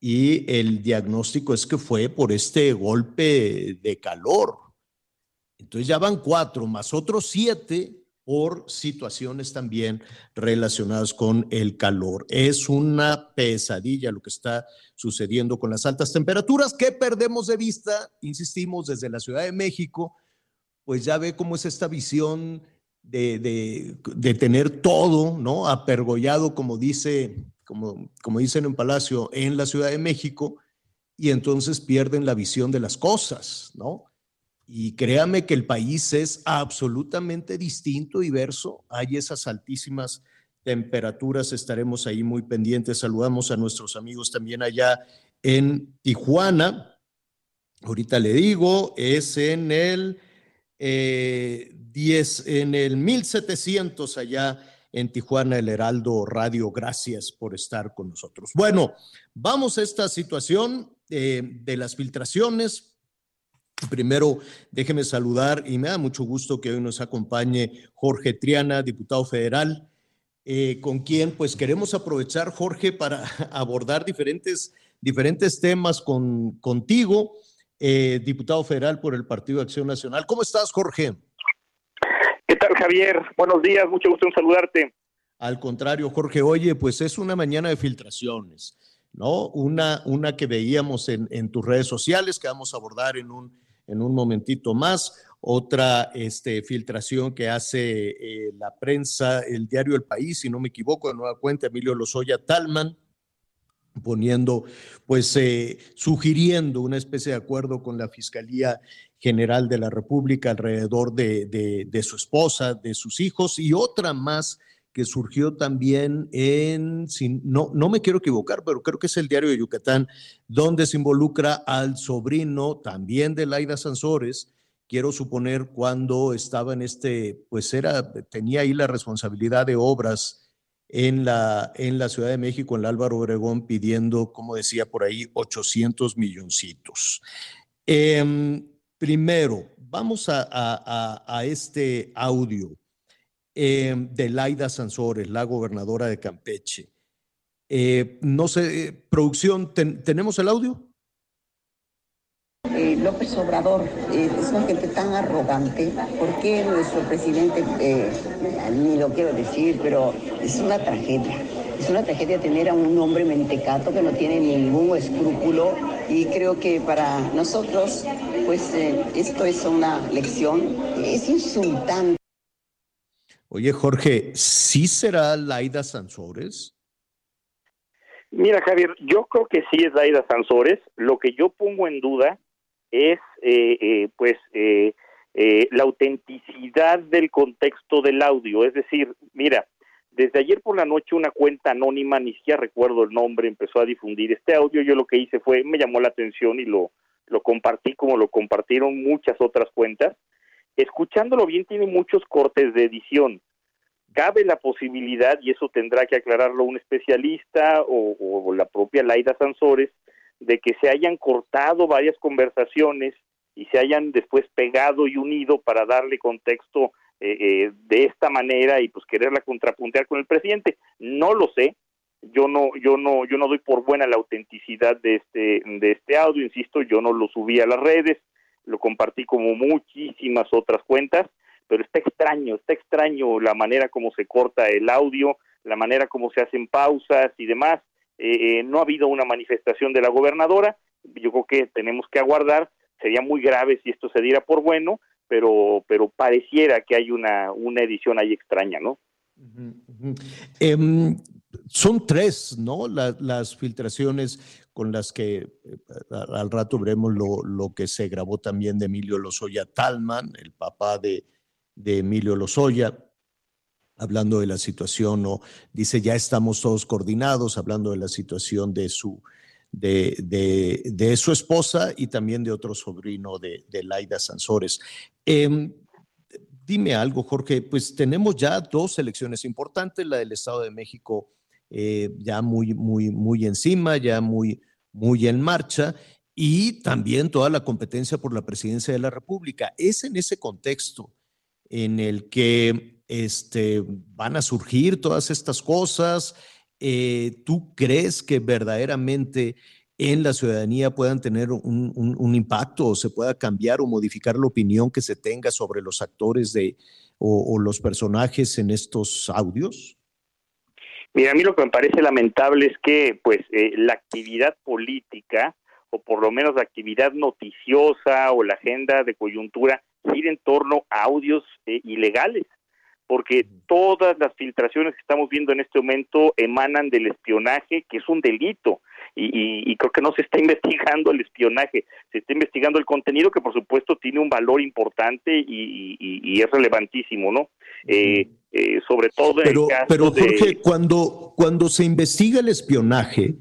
Y el diagnóstico es que fue por este golpe de calor. Entonces ya van cuatro, más otros siete por situaciones también relacionadas con el calor. Es una pesadilla lo que está sucediendo con las altas temperaturas que perdemos de vista, insistimos, desde la Ciudad de México, pues ya ve cómo es esta visión de, tener todo, ¿no? Apergollado, como, dice, como, como dicen en Palacio, en la Ciudad de México, y entonces pierden la visión de las cosas, ¿no? Y créame que el país es absolutamente distinto, diverso. Hay esas altísimas temperaturas, estaremos ahí muy pendientes. Saludamos a nuestros amigos también allá en Tijuana. Ahorita le digo, es en el eh, 10, en el 1700 allá en Tijuana, el Heraldo Radio. Gracias por estar con nosotros. Bueno, vamos a esta situación eh, de las filtraciones. Primero, déjeme saludar y me da mucho gusto que hoy nos acompañe Jorge Triana, diputado federal, eh, con quien pues queremos aprovechar, Jorge, para (laughs) abordar diferentes, diferentes temas con, contigo, eh, diputado federal por el Partido de Acción Nacional. ¿Cómo estás, Jorge? ¿Qué tal, Javier? Buenos días, mucho gusto en saludarte. Al contrario, Jorge, oye, pues es una mañana de filtraciones, ¿no? Una, una que veíamos en, en tus redes sociales, que vamos a abordar en un, en un momentito más. Otra este, filtración que hace eh, la prensa, el diario El País, si no me equivoco, de nueva cuenta, Emilio Lozoya Talman, poniendo, pues, eh, sugiriendo una especie de acuerdo con la Fiscalía General de la República alrededor de, su esposa, de sus hijos y otra más que surgió también en, no, no me quiero equivocar, pero creo que es el diario de Yucatán, donde se involucra al sobrino también de Laida Sansores, quiero suponer cuando estaba en este, pues era, tenía ahí la responsabilidad de obras en la, en la Ciudad de México, en Álvaro Obregón, pidiendo, como decía por ahí, 800 milloncitos. Em, Primero, vamos a, este audio eh, de Laida Sansores, la gobernadora de Campeche. Eh, no sé, producción, ¿tenemos el audio? Eh, López Obrador es una gente tan arrogante. ¿Por qué nuestro presidente, ni lo quiero decir, pero es una tragedia? Es una tragedia tener a un hombre mentecato que no tiene ningún escrúpulo y creo que para nosotros, pues eh, esto es una lección, es insultante. Oye, Jorge, ¿sí será Laida Sansores? Mira, Javier, yo creo que sí es Laida Sansores. Lo que yo pongo en duda es, eh, eh, pues, la autenticidad del contexto del audio. Es decir, mira, desde ayer por la noche una cuenta anónima, ni siquiera recuerdo el nombre, empezó a difundir este audio. Yo lo que hice fue, me llamó la atención y lo, lo compartí como lo compartieron muchas otras cuentas. Escuchándolo bien tiene muchos cortes de edición. Cabe la posibilidad, y eso tendrá que aclararlo un especialista o, la propia Laida Sansores, de que se hayan cortado varias conversaciones y se hayan después pegado y unido para darle contexto eh, eh, de esta manera y pues quererla contrapuntear con el presidente. No lo sé. Yo no, yo no, yo no doy por buena la autenticidad de este, de este audio, insisto, yo no lo subí a las redes, lo compartí como muchísimas otras cuentas, pero está extraño, está extraño la manera como se corta el audio, la manera como se hacen pausas y demás. Eh, eh, no ha habido una manifestación de la gobernadora. Yo creo que tenemos que aguardar. Sería muy grave si esto se diera por bueno, pero, pero pareciera que hay una, una edición ahí extraña, ¿no? Em, son tres, ¿no? las filtraciones con las que eh, al rato veremos lo, lo, que se grabó también de Emilio Lozoya Talman, el papá de, de Emilio Lozoya, hablando de la situación, ¿no? dice ya estamos todos coordinados, hablando de la situación de su, de, de, de su esposa y también de otro sobrino de, de Laida Sansores. Eh, dime algo, Jorge, pues tenemos ya dos elecciones importantes, la del Estado de México eh, ya muy, muy, muy encima, ya muy, muy en marcha, y también toda la competencia por la presidencia de la República. Es en ese contexto en el que este, van a surgir todas estas cosas. Eh, ¿Tú crees que verdaderamente en la ciudadanía puedan tener un, impacto o se pueda cambiar o modificar la opinión que se tenga sobre los actores de, o, los personajes en estos audios? Mira, a mí lo que me parece lamentable es que pues eh, la actividad política o por lo menos la actividad noticiosa o la agenda de coyuntura gira en torno a audios eh, ilegales, porque todas las filtraciones que estamos viendo en este momento emanan del espionaje, que es un delito y, creo que no se está (laughs) investigando el espionaje, se está investigando el contenido que por supuesto tiene un valor importante y, es relevantísimo, ¿no? Eh, eh, sobre todo en pero, el caso pero Jorge, cuando, cuando se investiga el espionaje,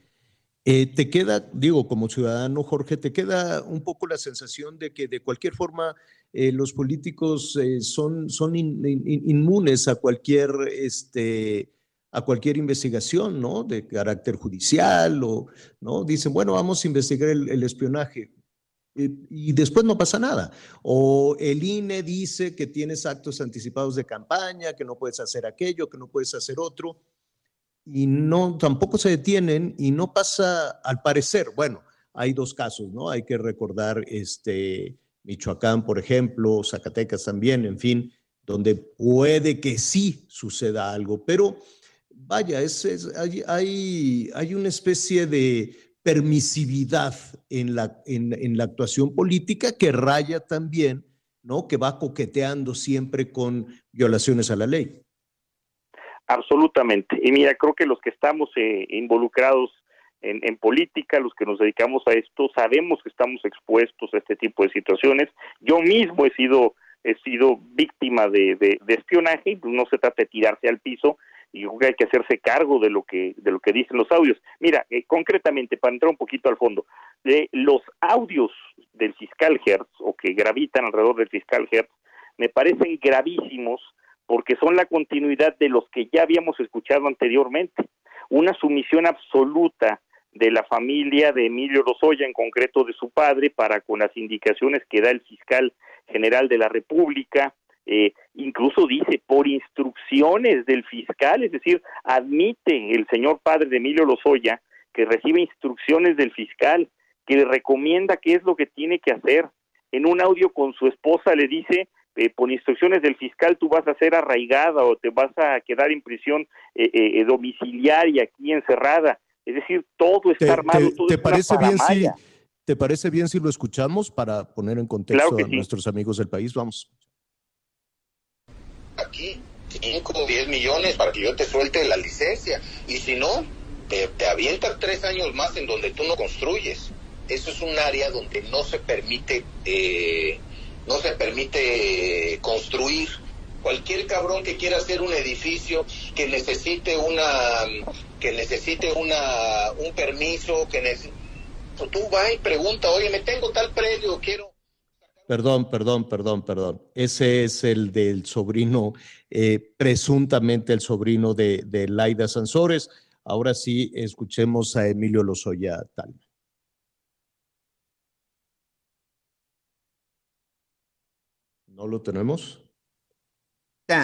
eh, te queda, digo, como ciudadano, Jorge, te queda un poco la sensación de que de cualquier forma los políticos son, son inmunes a cualquier este, a cualquier investigación, ¿no? De carácter judicial o, ¿no? Dicen, bueno, vamos a investigar el, espionaje. Y, después no pasa nada. O el INE dice que tienes actos anticipados de campaña, que no puedes hacer aquello, que no puedes hacer otro, y no, tampoco se detienen y no pasa, al parecer, bueno, hay dos casos, ¿no? Hay que recordar este, Michoacán, por ejemplo, Zacatecas también, en fin, donde puede que sí suceda algo, pero vaya, es, hay, hay, una especie de permisividad en la, en, la actuación política que raya también, ¿no? Que va coqueteando siempre con violaciones a la ley. Absolutamente. Y mira, creo que los que estamos eh, involucrados en, política, los que nos dedicamos a esto, sabemos que estamos expuestos a este tipo de situaciones. Yo mismo he sido he sido víctima de, de, de espionaje, no se trata de tirarse al piso, y creo que hay que hacerse cargo de lo que de lo que dicen los audios. Mira, eh, concretamente para entrar un poquito al fondo, de los audios del fiscal Hertz o que gravitan alrededor del fiscal Hertz me parecen gravísimos porque son la continuidad de los que ya habíamos escuchado anteriormente. Una sumisión absoluta de la familia de Emilio Lozoya, en concreto de su padre, para con las indicaciones que da el fiscal general de la República, eh, incluso dice por instrucciones del fiscal, es decir, admite el señor padre de Emilio Lozoya que recibe instrucciones del fiscal, que le recomienda qué es lo que tiene que hacer. En un audio con su esposa le dice, eh, por instrucciones del fiscal tú vas a ser arraigada o te vas a quedar en prisión eh, eh domiciliaria aquí encerrada. Es decir, todo está armado. Te, te parece bien si te parece bien si lo escuchamos para poner en contexto a nuestros amigos del país. Vamos aquí 5 o 10 millones para que yo te suelte la licencia. Y si no, te, te avientas tres años más en donde tú no construyes. Eso es un área donde no se permite, eh, no se permite construir. Cualquier cabrón que quiera hacer un edificio que necesite una, que necesite una, un permiso, que necesite, tú vas y pregunta, oye, me tengo tal predio, quiero Perdón, perdón, perdón, perdón. Ese es el del sobrino, eh, presuntamente el sobrino de, de, Laida Sansores. Ahora sí, escuchemos a Emilio Lozoya Talma. ¿No lo tenemos?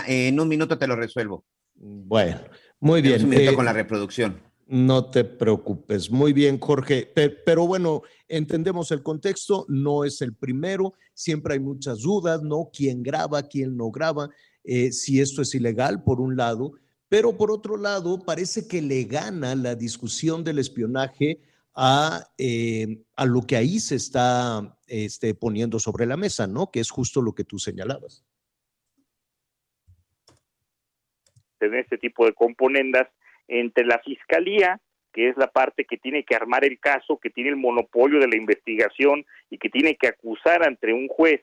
En un minuto te lo resuelvo. Bueno, muy bien. Un minuto eh, con la reproducción. No te preocupes. Muy bien, Jorge. Pero, bueno, entendemos el contexto, no es el primero, siempre hay muchas dudas, ¿no? ¿Quién graba, quién no graba? Eh, si esto es ilegal, por un lado, pero por otro lado, parece que le gana la discusión del espionaje a, eh, a lo que ahí se está este, poniendo sobre la mesa, ¿no? Que es justo lo que tú señalabas. En este tipo de componendas entre la fiscalía, que es la parte que tiene que armar el caso, que tiene el monopolio de la investigación y que tiene que acusar ante un juez,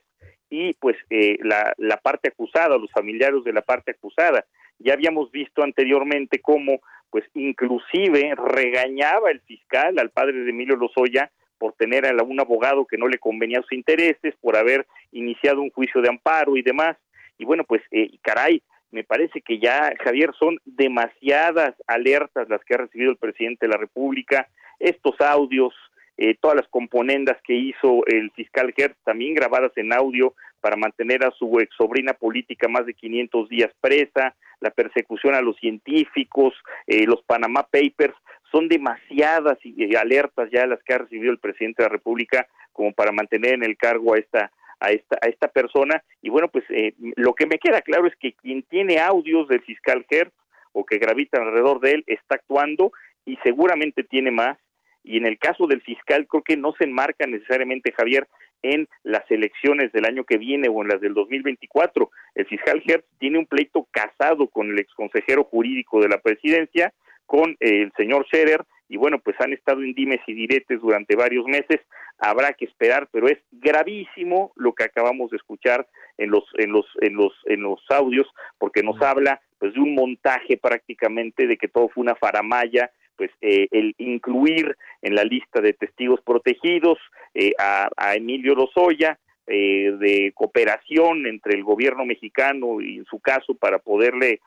y pues eh, la, la parte acusada, los familiares de la parte acusada. Ya habíamos visto anteriormente cómo, pues inclusive regañaba el fiscal al padre de Emilio Lozoya por tener a un abogado que no le convenía sus intereses, por haber iniciado un juicio de amparo y demás. Y bueno, pues eh, caray, me parece que ya, Javier, son demasiadas alertas las que ha recibido el presidente de la República, estos audios, eh, todas las componendas que hizo el fiscal Hertz, también grabadas en audio para mantener a su ex sobrina política más de 500 días presa, la persecución a los científicos, eh, los Panama Papers, son demasiadas alertas ya las que ha recibido el presidente de la República como para mantener en el cargo a esta a esta a esta persona y bueno pues eh, lo que me queda claro es que quien tiene audios del fiscal Hertz o que gravitan alrededor de él está actuando y seguramente tiene más y en el caso del fiscal creo que no se enmarca necesariamente Javier en las elecciones del año que viene o en las del 2024. El fiscal Hertz tiene un pleito casado con el exconsejero jurídico de la presidencia, con el señor Scherer, y bueno, pues han estado en dimes y diretes durante varios meses, habrá que esperar, pero es gravísimo lo que acabamos de escuchar en los en los en los en los audios porque nos habla pues de un montaje prácticamente de que todo fue una faramaya pues eh, el incluir en la lista de testigos protegidos eh, a, Emilio Lozoya, eh, de cooperación entre el gobierno mexicano y en su caso para poderle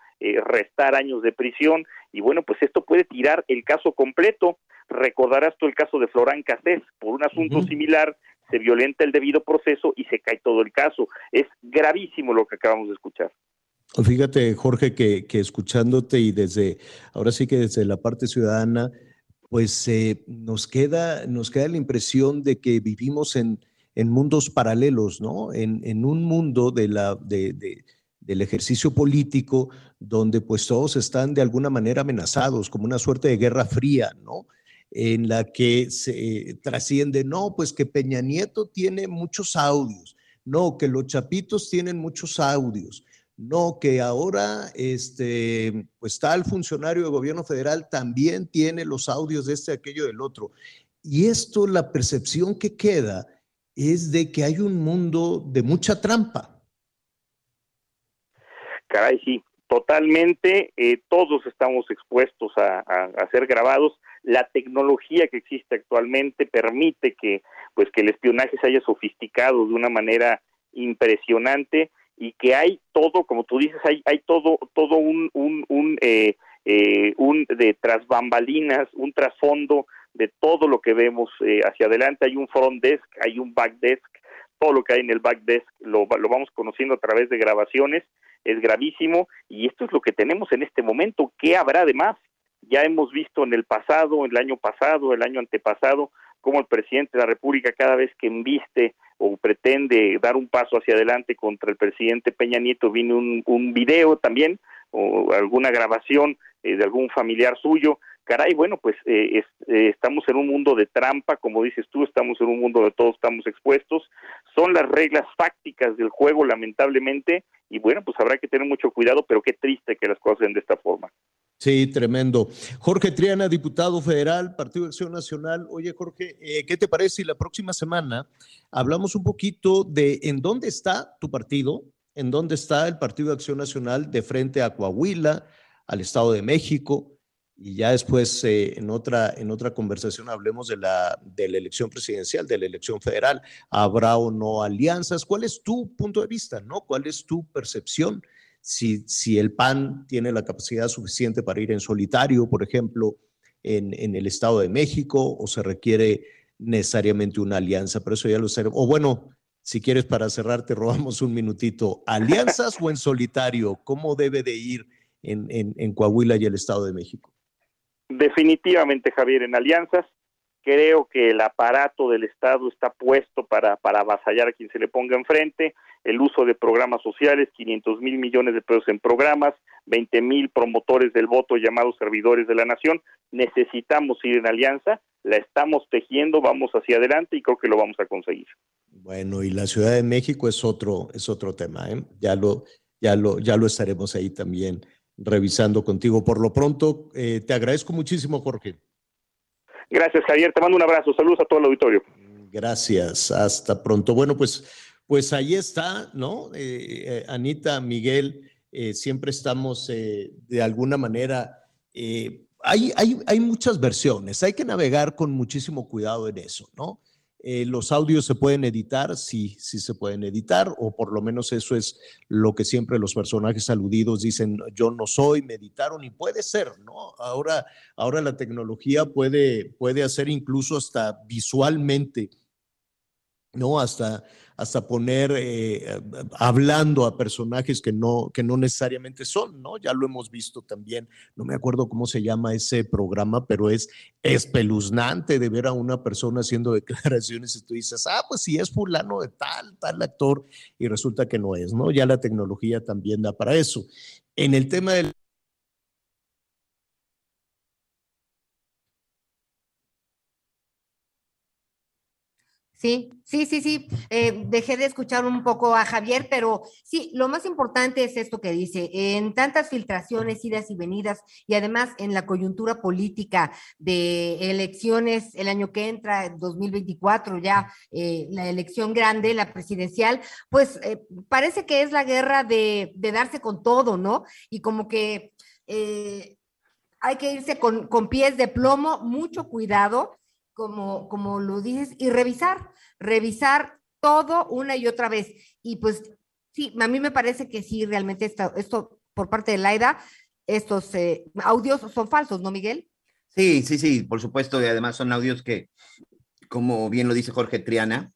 restar años de prisión. Y bueno pues esto puede tirar el caso completo. Recordarás tú el caso de Florán Cassés. Por un asunto similar se violenta el debido proceso y se cae todo el caso. Es gravísimo lo que acabamos de escuchar. Fíjate, Jorge, que, escuchándote y desde, ahora sí que desde la parte ciudadana, pues eh, nos, queda, nos queda la impresión de que vivimos en, en mundos paralelos, ¿no? En, en, un mundo de la, de, del ejercicio político donde pues todos están de alguna manera amenazados, como una suerte de guerra fría, ¿no? En la que se trasciende, no, pues que Peña Nieto tiene muchos audios, no, que los chapitos tienen muchos audios no, que ahora este, pues tal funcionario de gobierno federal también tiene los audios de este, aquello, del otro. Y esto, la percepción que queda es de que hay un mundo de mucha trampa. Caray, sí, totalmente. Eh, todos estamos expuestos a, ser grabados. La tecnología que existe actualmente permite que, pues, que el espionaje se haya sofisticado de una manera impresionante y que hay todo, como tú dices, hay, hay todo, todo un, un, un, eh, eh, un de tras bambalinas, un trasfondo de todo lo que vemos eh, hacia adelante. Hay un front desk, hay un back desk, todo lo que hay en el back desk lo, lo vamos conociendo a través de grabaciones, es gravísimo y esto es lo que tenemos en este momento. ¿Qué habrá de más? Ya hemos visto en el pasado, el año pasado, el año antepasado, cómo el presidente de la República cada vez que enviste o pretende dar un paso hacia adelante contra el presidente Peña Nieto, viene un, un video también o alguna grabación eh, de algún familiar suyo. Caray, bueno, pues eh, eh, estamos en un mundo de trampa, como dices tú, estamos en un mundo de todos estamos expuestos. Son las reglas fácticas del juego, lamentablemente, y bueno, pues habrá que tener mucho cuidado, pero qué triste que las cosas sean de esta forma. Sí, tremendo. Jorge Triana, diputado federal, Partido de Acción Nacional. Oye, Jorge, eh, ¿qué te parece si la próxima semana hablamos un poquito de en dónde está tu partido, en dónde está el Partido de Acción Nacional de frente a Coahuila, al Estado de México? Y ya después, eh, en, otra, en otra conversación, hablemos de la, de la elección presidencial, de la elección federal. ¿Habrá o no alianzas? ¿Cuál es tu punto de vista? ¿no? ¿Cuál es tu percepción? si, si el PAN tiene la capacidad suficiente para ir en solitario, por ejemplo, en, en el Estado de México, o se requiere necesariamente una alianza, pero eso ya lo sabemos. O bueno, si quieres para cerrar, te robamos un minutito. ¿Alianzas o en solitario? ¿Cómo debe de ir en, en, en, Coahuila y el Estado de México? Definitivamente, Javier, en alianzas. Creo que el aparato del Estado está puesto para, para avasallar a quien se le ponga enfrente el uso de programas sociales, 500 mil millones de pesos en programas, 20 mil promotores del voto llamados servidores de la nación. Necesitamos ir en alianza, la estamos tejiendo, vamos hacia adelante y creo que lo vamos a conseguir. Bueno, y la Ciudad de México es otro, es otro tema, ¿eh? Ya lo, ya lo, ya lo estaremos ahí también revisando contigo. Por lo pronto, eh, te agradezco muchísimo, Jorge. Gracias, Javier. Te mando un abrazo. Saludos a todo el auditorio. Gracias. Hasta pronto. Bueno, pues, pues ahí está, ¿no? Eh, eh, Anita, Miguel, siempre estamos de alguna manera. hay, hay, hay muchas versiones. Hay que navegar con muchísimo cuidado en eso, ¿no? Eh, los audios se pueden editar, sí, sí se pueden editar, o por lo menos eso es lo que siempre los personajes aludidos dicen, yo no soy, me editaron, y puede ser, ¿no? Ahora, ahora la tecnología puede, puede hacer incluso hasta visualmente, ¿no? Hasta, hasta poner eh, hablando a personajes que no, que no necesariamente son, ¿no? Ya lo hemos visto también, no me acuerdo cómo se llama ese programa, pero es espeluznante de ver a una persona haciendo (laughs) declaraciones y tú dices, ah, pues sí es fulano de tal, tal actor, y resulta que no es, ¿no? Ya la tecnología también da para eso. En el tema del Sí, sí, sí, sí. Eh, dejé de escuchar un poco a Javier, pero sí, lo más importante es esto que dice. En tantas filtraciones, idas y venidas, y además en la coyuntura política de elecciones el año que entra, 2024, ya eh, la elección grande, la presidencial, pues eh, parece que es la guerra de, darse con todo, ¿no? Y como que hay que irse con pies de plomo, mucho cuidado como, como lo dices, y revisar, revisar todo una y otra vez. Y pues sí, a mí me parece que sí, realmente esto, esto por parte de Laida, estos eh, audios son falsos, ¿no, Miguel? Sí, sí, sí, por supuesto, y además son audios que, como bien lo dice Jorge Triana,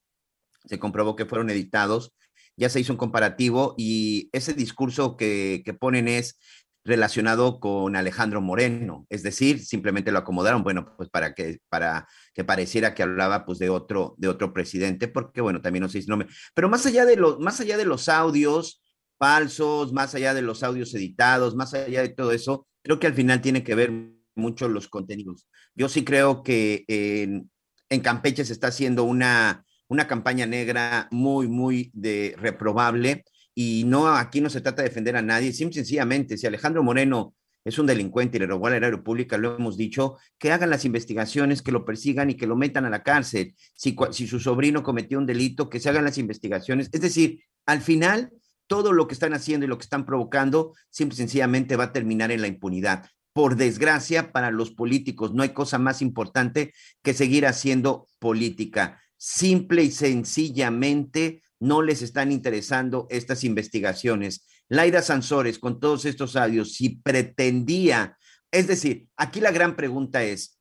se comprobó que fueron editados, ya se hizo un comparativo y ese discurso que, que ponen es relacionado con Alejandro Moreno, es decir, simplemente lo acomodaron, bueno, pues para que, para que pareciera que hablaba pues de otro, de otro presidente, porque bueno, también no sé si nombre, pero más allá de los, más allá de los audios falsos, más allá de los audios editados, más allá de todo eso, creo que al final tiene que ver mucho los contenidos. Yo sí creo que en, en Campeche se está haciendo una, una campaña negra muy, muy de reprobable y no, aquí no se trata de defender a nadie, simple sencillamente, si Alejandro Moreno es un delincuente y le robó al erario pública, lo hemos dicho, que hagan las investigaciones, que lo persigan y que lo metan a la cárcel. Si, si su sobrino cometió un delito, que se hagan las investigaciones. Es decir, al final, todo lo que están haciendo y lo que están provocando, simple sencillamente va a terminar en la impunidad. Por desgracia, para los políticos no hay cosa más importante que seguir haciendo política. Simple y sencillamente no les están interesando estas investigaciones. Laida Sansores, con todos estos audios, si pretendía, es decir, aquí la gran pregunta es,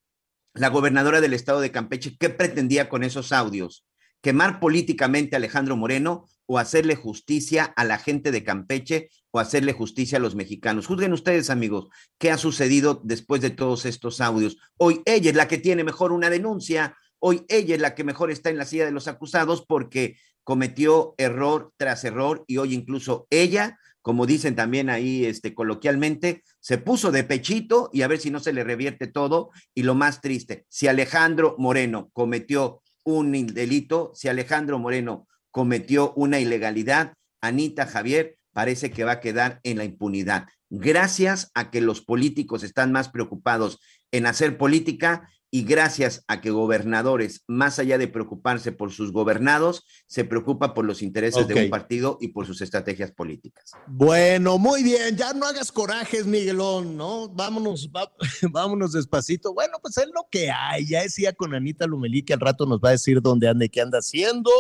la gobernadora del estado de Campeche, ¿qué pretendía con esos audios? ¿Quemar políticamente a Alejandro Moreno o hacerle justicia a la gente de Campeche o hacerle justicia a los mexicanos? Juzguen ustedes, amigos, qué ha sucedido después de todos estos audios. Hoy ella es la que tiene mejor una denuncia, hoy ella es la que mejor está en la silla de los acusados porque cometió error tras error y hoy incluso ella, como dicen también ahí este, coloquialmente, se puso de pechito y a ver si no se le revierte todo. Y lo más triste, si Alejandro Moreno cometió un delito, si Alejandro Moreno cometió una ilegalidad, Anita Javier parece que va a quedar en la impunidad. Gracias a que los políticos están más preocupados en hacer política y gracias a que gobernadores, más allá de preocuparse por sus gobernados, se preocupa por los intereses de un partido y por sus estrategias políticas. Bueno, muy bien, ya no hagas corajes, Miguelón, ¿no? Vámonos, (laughs) vámonos despacito. Bueno, pues es lo que hay. Ya decía con Anita Lumelí que al rato nos va a decir dónde anda y qué anda haciendo.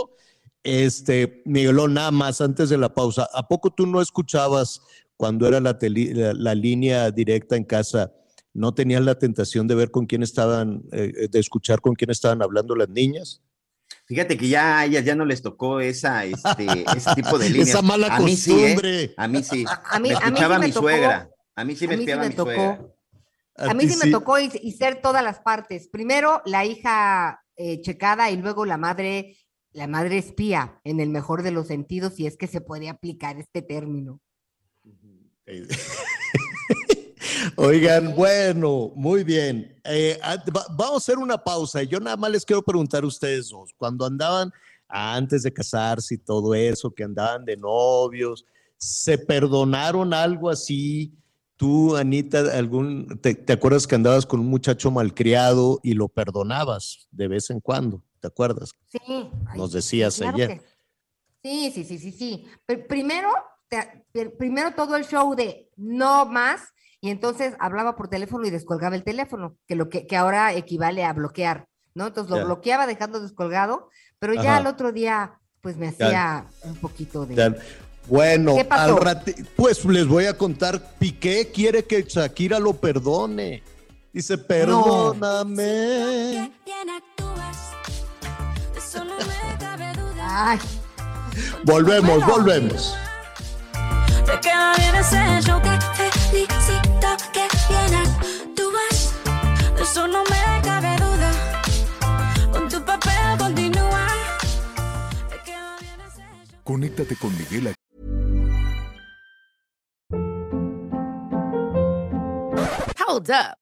Este, Miguelón, nada más antes de la pausa, ¿a poco tú no escuchabas cuando era la, la línea directa en casa? ¿No tenían la tentación de ver con quién estaban, eh, de escuchar con quién estaban hablando las niñas? Fíjate que ya a ellas ya no les tocó esa, este, (laughs) ese tipo de líneas. Esa mala a mí costumbre. Sí, ¿eh? A mí sí. (laughs) A, mí, me escuchaba a mí sí mi tocó, suegra. A mí sí me a mí espiaba sí mi me tocó. suegra. A, mí sí me tocó y, y ser todas las partes. Primero la hija eh, checada y luego la madre la madre espía, en el mejor de los sentidos, si es que se puede aplicar este término. Oigan, bueno, muy bien. Eh, ah, va- vamos a hacer una pausa. Yo nada más les quiero preguntar a ustedes dos, cuando andaban antes de casarse y todo eso, que andaban de novios, ¿se perdonaron algo así? Tú, Anita, algún, te, te acuerdas que andabas con un muchacho malcriado y lo perdonabas de vez en cuando? ¿Te acuerdas? Sí. ay, Nos decías claro ayer. que- Sí, sí, sí, sí, sí. Pr- primero, te- primero todo el show de no más, y entonces hablaba por teléfono y descolgaba el teléfono, que lo que, que ahora equivale a bloquear, ¿no? Entonces lo bloqueaba dejando descolgado, pero ya Ajá. al otro día, pues me hacía un poquito de. Bueno, ¿Qué pasó? al rati- pues les voy a contar, Piqué quiere que Shakira lo perdone. Dice, perdóname. Ay, Volvemos, volvemos. Te queda bien ese show, te felicito eso no me cabe duda. Con tu papel continúa. Conéctate con Miguel Hold up.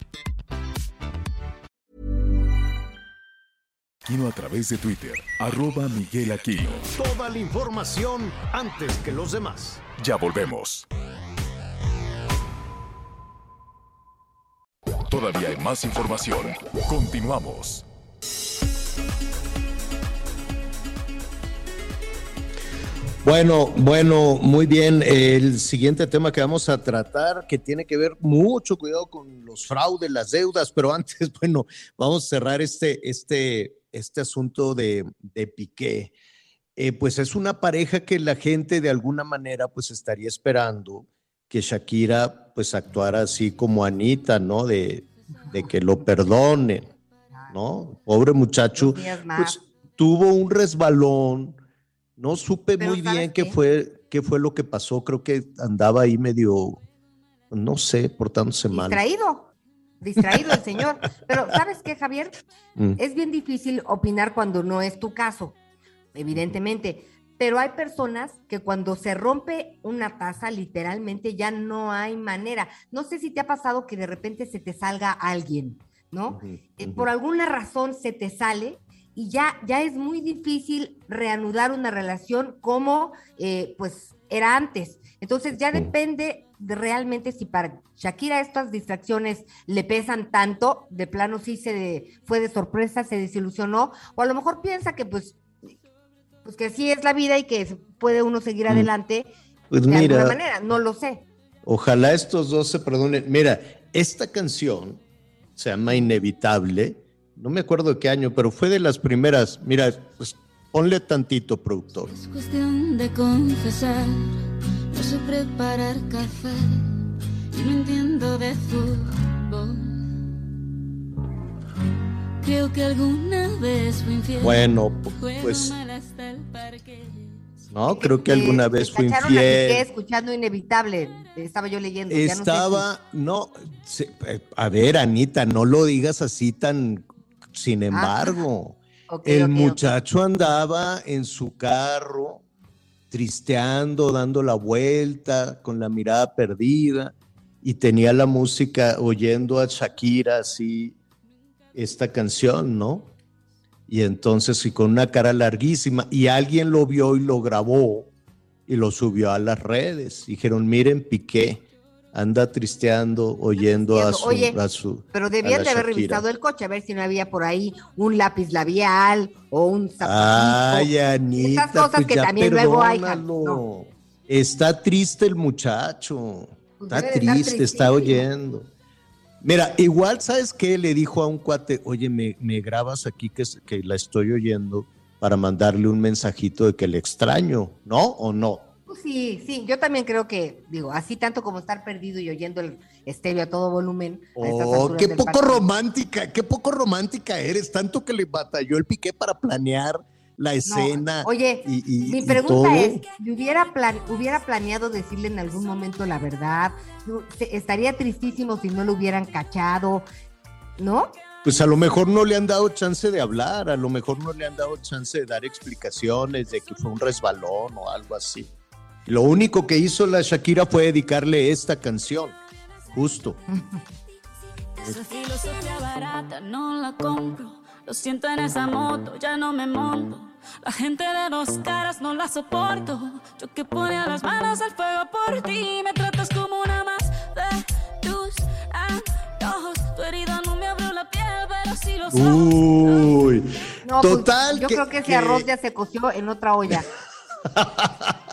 Aquino a través de Twitter, arroba Miguel Aquino. Toda la información antes que los demás. Ya volvemos. Todavía hay más información. Continuamos. Bueno, bueno, muy bien. El siguiente tema que vamos a tratar, que tiene que ver mucho cuidado con los fraudes, las deudas, pero antes, (laughs) bueno, vamos a cerrar este, este, este asunto de, de Piqué. Eh, pues es una pareja que la gente de alguna manera pues estaría esperando que Shakira pues actuara así como Anita, ¿no? De, de que lo perdone, ¿no? Pobre muchacho, pues tuvo un resbalón, no supe Pero muy ¿sabes bien qué qué? fue, qué fue lo que pasó, creo que andaba ahí medio, no sé, portándose mal. distraído, distraído el señor. Pero ¿sabes qué, Javier? Mm. Es bien difícil opinar cuando no es tu caso, evidentemente. Pero hay personas que cuando se rompe una taza, literalmente ya no hay manera. No sé si te ha pasado que de repente se te salga alguien, ¿no? Eh, Por alguna razón se te sale y ya, ya es muy difícil reanudar una relación como eh, pues era antes. Entonces ya depende de realmente si para Shakira estas distracciones le pesan tanto, de plano sí se de- fue de sorpresa, se desilusionó, o a lo mejor piensa que pues, pues que así es la vida y que se- puede uno seguir Mm. adelante Pues de mira, alguna manera, no lo sé. Ojalá estos dos se perdonen. Mira, esta canción se llama Inevitable. No me acuerdo de qué año, pero fue de las primeras. Mira, pues ponle tantito, productor. cuestión de confesar. No sé preparar café y no entiendo de fútbol. Creo que alguna vez fui infiel. Bueno, pues mal hasta el parque. no, creo que alguna vez Piqué infiel. escuchando Inevitable, estaba yo leyendo. ya no sé si- Estaba, no, eh, a ver, Anita, no lo digas así tan, sin embargo. Ok, el muchacho andaba en su carro, tristeando, dando la vuelta, con la mirada perdida, y tenía la música oyendo a Shakira así, esta canción, ¿no? Y entonces, y con una cara larguísima, y alguien lo vio y lo grabó y lo subió a las redes. Dijeron, miren, Piqué, anda tristeando, oyendo a su... Oye, a su- Pero debían de haber Shakira. revisado el coche, a ver si no había por ahí un lápiz labial o un zapatito. Ay, Anita, Esas cosas pues que también luego hay. perdónalo. Está triste el muchacho. Pues Está triste, está oyendo. Mira, igual, ¿sabes qué? Le dijo a un cuate, oye, me, me grabas aquí que, que la estoy oyendo para mandarle un mensajito de que le extraño, ¿no? ¿O no? Sí, sí, yo también creo que, digo, así tanto como estar perdido y oyendo el estéreo a todo volumen. a Oh, qué poco partido. romántica, qué poco romántica eres, tanto que le batalló el piqué para planear la No, escena. Oye, y, y- mi y pregunta es, ¿le hubiera, plan- ¿hubiera planeado decirle en algún momento la verdad? Estaría tristísimo si no lo hubieran cachado, ¿no? Pues a lo mejor no le han dado chance de hablar, a lo mejor no le han dado chance de dar explicaciones de que fue un resbalón o algo así. Lo único que hizo la Shakira fue dedicarle esta canción, justo. Esa filosofía barata no la compro. Lo siento en esa moto, ya no me monto. La gente de dos caras no la soporto. Yo que ponía las manos al fuego por ti. Me tratas como una más de tus antojos. Tu herida no me abrió la piel, pero sí los ojos. Uy, No, pues, total. yo creo que ese arroz ya se coció en otra olla. (laughs)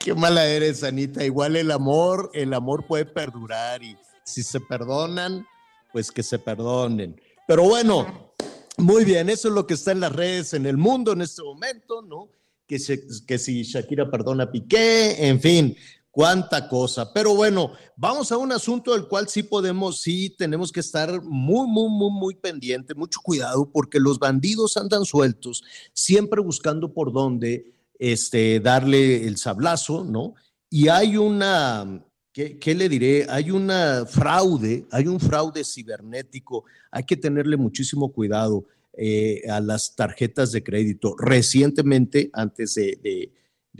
Qué mala eres, Anita. Igual el amor, el amor puede perdurar y si se perdonan, pues que se perdonen. Pero bueno, muy bien, eso es lo que está en las redes en el mundo en este momento, ¿no? Que, se- que si Shakira perdona a Piqué, en fin, cuánta cosa. Pero bueno, vamos a un asunto del cual sí podemos, sí tenemos que estar muy, muy, muy, muy pendiente, mucho cuidado, porque los bandidos andan sueltos, siempre buscando por dónde este, darle el sablazo, ¿no? Y hay una, ¿qué, le diré? Hay una fraude, hay un fraude cibernético, hay que tenerle muchísimo cuidado eh, a las tarjetas de crédito. Recientemente, antes de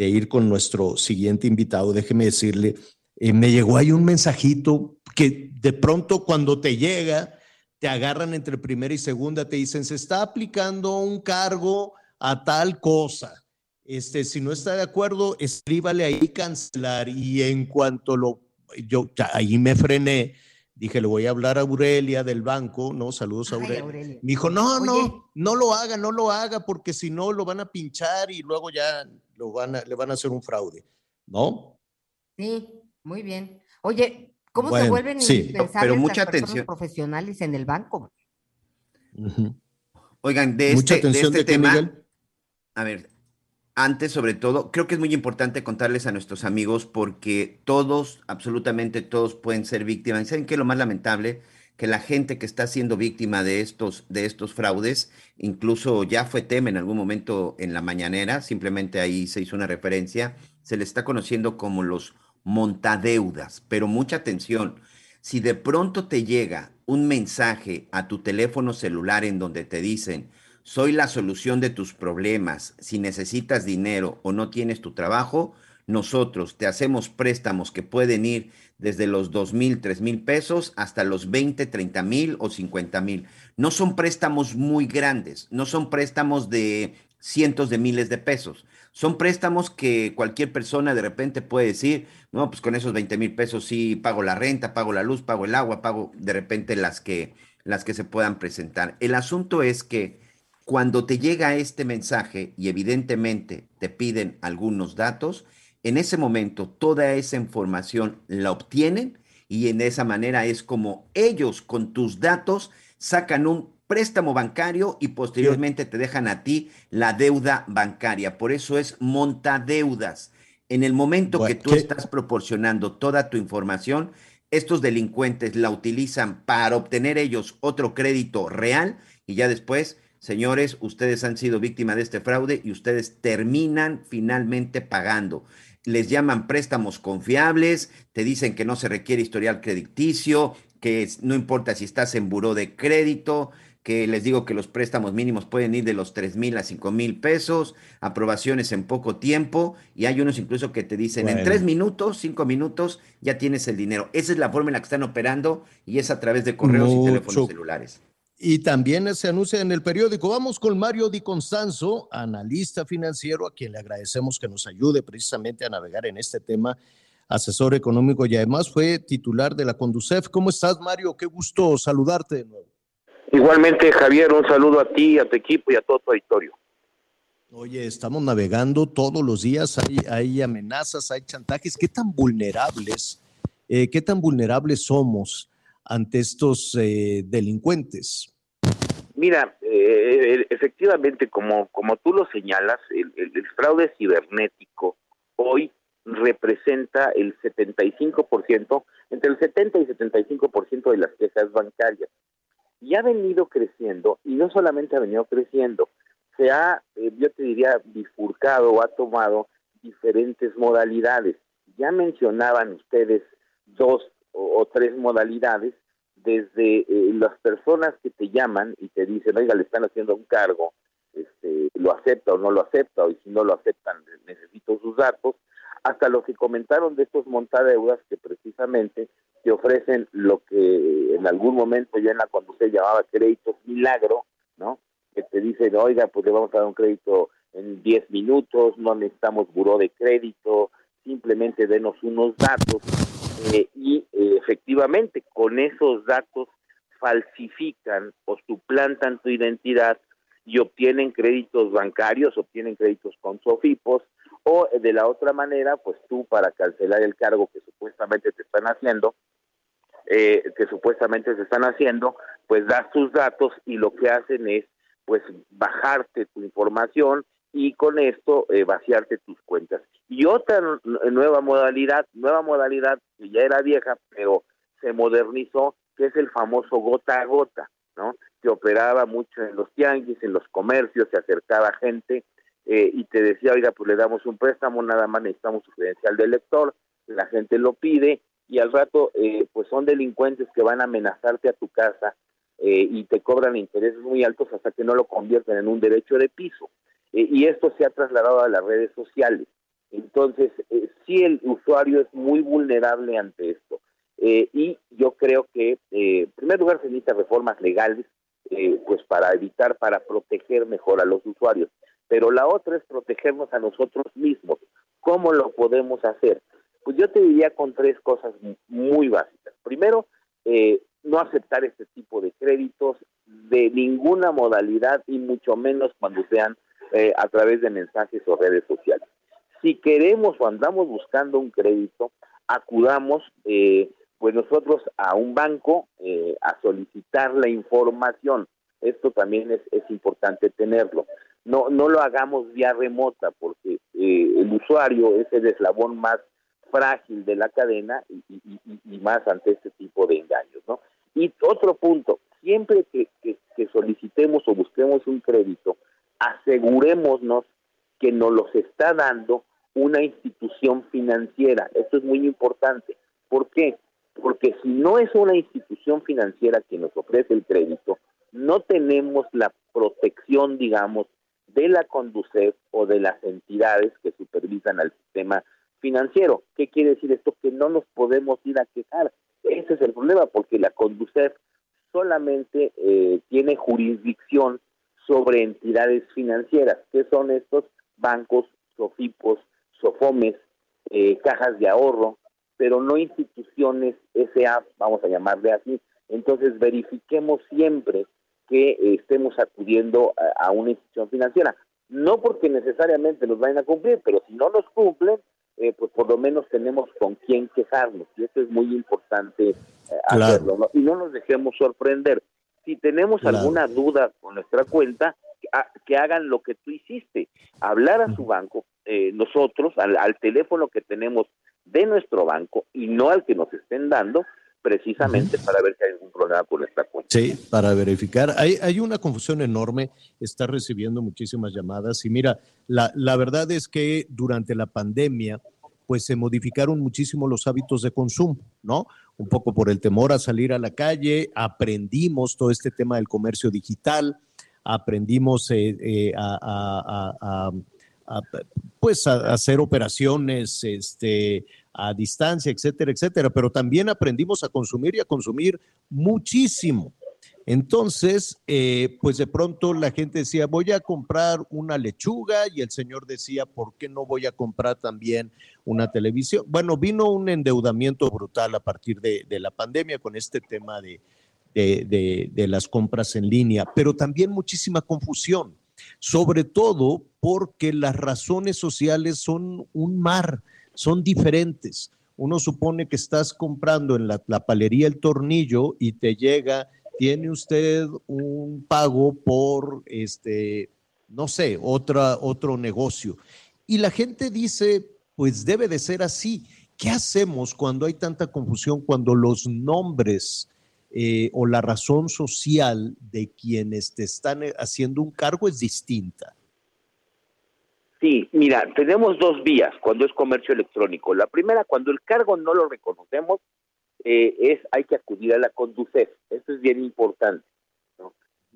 ir con nuestro siguiente invitado, déjeme decirle, eh, me llegó ahí un mensajito que de pronto cuando te llega, te agarran entre primera y segunda, te dicen, se está aplicando un cargo a tal cosa. Este, si no está de acuerdo, escríbale ahí cancelar. Y en cuanto lo, yo ya ahí me frené, dije, le voy a hablar a Aurelia del banco, ¿no? Saludos a Ay, Aurelia. Me dijo, no, Oye. no, no lo haga, no lo haga, porque si no lo van a pinchar y luego ya lo van a, le van a hacer un fraude, ¿no? Sí, muy bien. Oye, ¿cómo se vuelven sí. Pero mucha atención. profesionales en el banco? Oigan, de Mucha este, de atención este de qué, tema, Miguel. a ver, antes sobre todo, creo que es muy importante contarles a nuestros amigos porque todos, absolutamente todos pueden ser víctimas. ¿Y saben qué es lo más lamentable? Que la gente que está siendo víctima de estos, de estos fraudes, incluso ya fue tema en algún momento en la mañanera, simplemente ahí se hizo una referencia, se le está conociendo como los montadeudas, pero mucha atención. Si de pronto te llega un mensaje a tu teléfono celular en donde te dicen, soy la solución de tus problemas, si necesitas dinero o no tienes tu trabajo, nosotros te hacemos préstamos que pueden ir desde los dos mil, tres mil pesos hasta los 20, 30 mil o 50 mil. No son préstamos muy grandes, no son préstamos de cientos de miles de pesos. Son préstamos que cualquier persona de repente puede decir, no, pues con esos 20 mil pesos sí pago la renta, pago la luz, pago el agua, pago de repente las que, las que se puedan presentar. El asunto es que cuando te llega este mensaje y evidentemente te piden algunos datos, en ese momento toda esa información la obtienen y en esa manera es como ellos con tus datos sacan un préstamo bancario y posteriormente te dejan a ti la deuda bancaria. Por eso es montadeudas. En el momento que tú ¿qué? estás proporcionando toda tu información, estos delincuentes la utilizan para obtener ellos otro crédito real y ya después, señores, ustedes han sido víctimas de este fraude y ustedes terminan finalmente pagando. Les llaman préstamos confiables, te dicen que no se requiere historial crediticio, que no importa si estás en buró de crédito, que les digo que los préstamos mínimos pueden ir de los 3 mil a 5 mil pesos, aprobaciones en poco tiempo, y hay unos incluso que te dicen en tres minutos, cinco minutos, ya tienes el dinero. Esa es la forma en la que están operando y es a través de correos y teléfonos celulares. Y también se anuncia en el periódico. Vamos con Mario Di Constanzo, analista financiero, a quien le agradecemos que nos ayude precisamente a navegar en este tema, asesor económico y además fue titular de la Conducef. ¿Cómo estás, Mario? Qué gusto saludarte de nuevo. Igualmente, Javier, un saludo a ti, a tu equipo y a todo tu auditorio. Oye, estamos navegando todos los días, hay, hay amenazas, hay chantajes. ¿Qué tan vulnerables, eh, qué tan vulnerables somos ante estos eh, delincuentes? Mira, eh, efectivamente, como, como tú lo señalas, el, fraude cibernético hoy representa el 75%, entre el 70 y 75% de las quejas bancarias. Y ha venido creciendo, y no solamente ha venido creciendo, se ha, eh, yo te diría, bifurcado o ha tomado diferentes modalidades. Ya mencionaban ustedes dos o, tres modalidades, desde eh, las personas que te llaman y te dicen, oiga, le están haciendo un cargo, este, lo acepta o no lo acepta, y si no lo aceptan, necesito sus datos, hasta lo que comentaron de estos montadeudas que precisamente te ofrecen lo que en algún momento ya en la cuando se llamaba créditos milagro, ¿no? Que te dicen, oiga, pues le vamos a dar un crédito en 10 minutos, no necesitamos buró de crédito, simplemente denos unos datos eh, y eh, efectivamente con esos datos falsifican o suplantan tu identidad y obtienen créditos bancarios, obtienen créditos con sofipos o de la otra manera, pues tú para cancelar el cargo que supuestamente te están haciendo, eh, que supuestamente se están haciendo, pues das tus datos y lo que hacen es pues bajarte tu información y con esto eh, vaciarte tus cuentas. Y otra nueva modalidad, nueva modalidad que ya era vieja, pero se modernizó, que es el famoso gota a gota, ¿no? Que operaba mucho en los tianguis, en los comercios, se acercaba gente eh, y te decía, oiga, pues le damos un préstamo, nada más necesitamos su credencial de lector, la gente lo pide y al rato, eh, pues son delincuentes que van a amenazarte a tu casa y te cobran intereses muy altos hasta que no lo convierten en un derecho de piso. Eh, y esto se ha trasladado a las redes sociales. Entonces, eh, sí el usuario es muy vulnerable ante esto. Eh, y yo creo que, en primer lugar, se necesitan reformas legales, pues para evitar, para proteger mejor a los usuarios. Pero la otra es protegernos a nosotros mismos. ¿Cómo lo podemos hacer? Pues yo te diría con tres cosas muy básicas. Primero, no aceptar este tipo de créditos de ninguna modalidad y mucho menos cuando sean eh, a través de mensajes o redes sociales. Si queremos o andamos buscando un crédito, acudamos eh, pues nosotros a un banco eh, a solicitar la información. Esto también es, importante tenerlo. No, no lo hagamos vía remota porque el usuario es el eslabón más frágil de la cadena y, y, más ante este tipo de engaños. ¿no? Y otro punto, siempre que, que solicitemos o busquemos un crédito, asegurémonos que nos los está dando una institución financiera. Esto es muy importante. ¿Por qué? Porque si no es una institución financiera que nos ofrece el crédito, no tenemos la protección, digamos, de la Conducef o de las entidades que supervisan al sistema financiero. ¿Qué quiere decir esto? Que no nos podemos ir a quejar. Ese es el problema, porque la Conducef solamente eh, tiene jurisdicción sobre entidades financieras. que son estos? Bancos, sofipos, sofomes, eh, cajas de ahorro, pero no instituciones SA, vamos a llamarle así. Entonces verifiquemos siempre que eh, estemos acudiendo a, una institución financiera. No porque necesariamente nos vayan a cumplir, pero si no nos cumplen, eh, pues por lo menos tenemos con quién quejarnos. Y eso es muy importante hacerlo. Y no nos dejemos sorprender si tenemos alguna duda con nuestra cuenta, que hagan lo que tú hiciste, hablar a su banco, eh, nosotros, al, teléfono que tenemos de nuestro banco y no al que nos estén dando, precisamente para ver si hay algún problema con nuestra cuenta. Sí, para verificar. Hay, hay una confusión enorme, está recibiendo muchísimas llamadas y mira, la, la verdad es que durante la pandemia, pues se modificaron muchísimo los hábitos de consumo, ¿no? Un poco por el temor a salir a la calle, aprendimos todo este tema del comercio digital, aprendimos eh, eh, a, pues a hacer operaciones este, a distancia, etcétera, etcétera, pero también aprendimos a consumir y a consumir muchísimo. Entonces, eh, pues de pronto la gente decía, voy a comprar una lechuga y el señor decía, ¿por qué no voy a comprar también una televisión? Bueno, vino un endeudamiento brutal a partir de, la pandemia con este tema de, de, las compras en línea, pero también muchísima confusión, sobre todo porque las razones sociales son un mar, son diferentes. Uno supone que estás comprando en la, la palería el tornillo y te llega tiene usted un pago por, este, no sé, otra, otro negocio. Y la gente dice, pues debe de ser así. ¿Qué hacemos cuando hay tanta confusión, cuando los nombres eh, o la razón social de quienes te están eh, haciendo un cargo es distinta? Sí, mira, tenemos dos vías cuando es comercio electrónico. La primera, cuando el cargo no lo reconocemos, eh, es hay que acudir a la Conducef. Eso es bien importante.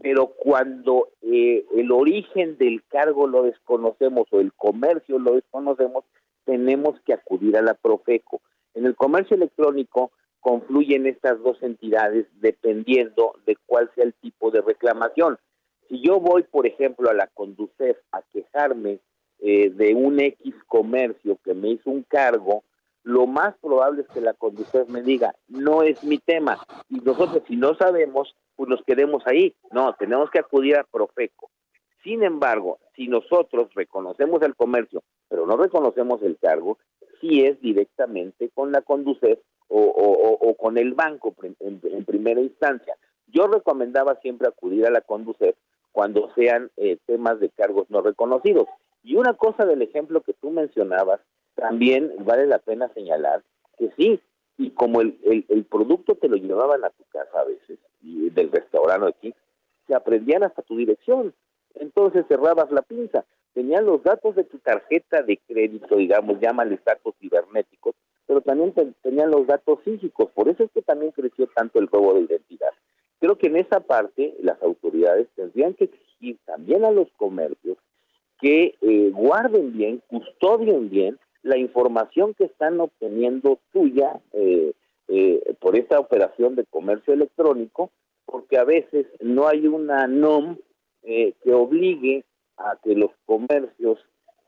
Pero cuando el origen del cargo lo desconocemos o el comercio lo desconocemos, tenemos que acudir a la Profeco. En el comercio electrónico confluyen estas dos entidades dependiendo de cuál sea el tipo de reclamación. Si yo voy, por ejemplo, a la Conducef a quejarme eh, de un X comercio que me hizo un cargo, lo más probable es que la Conducef me diga, no es mi tema. Y nosotros, si no sabemos, pues nos quedemos ahí. No, tenemos que acudir a Profeco. Sin embargo, si nosotros reconocemos el comercio, pero no reconocemos el cargo, sí es directamente con la Conducef o, con el banco en, primera instancia. Yo recomendaba siempre acudir a la Conducef cuando sean eh, temas de cargos no reconocidos. Y una cosa del ejemplo que tú mencionabas, también vale la pena señalar que sí, y como el producto te lo llevaban a tu casa a veces, y del restaurante aquí, se aprendían hasta tu dirección. Entonces cerrabas la pinza. Tenían los datos de tu tarjeta de crédito, digamos, llámales datos cibernéticos, pero también te- tenían los datos físicos. Por eso es que también creció tanto el robo de identidad. Creo que en esa parte las autoridades tendrían que exigir también a los comercios que eh, guarden bien, custodien bien la información que están obteniendo tuya eh, eh, por esta operación de comercio electrónico, porque a veces no hay una NOM eh, que obligue a que los comercios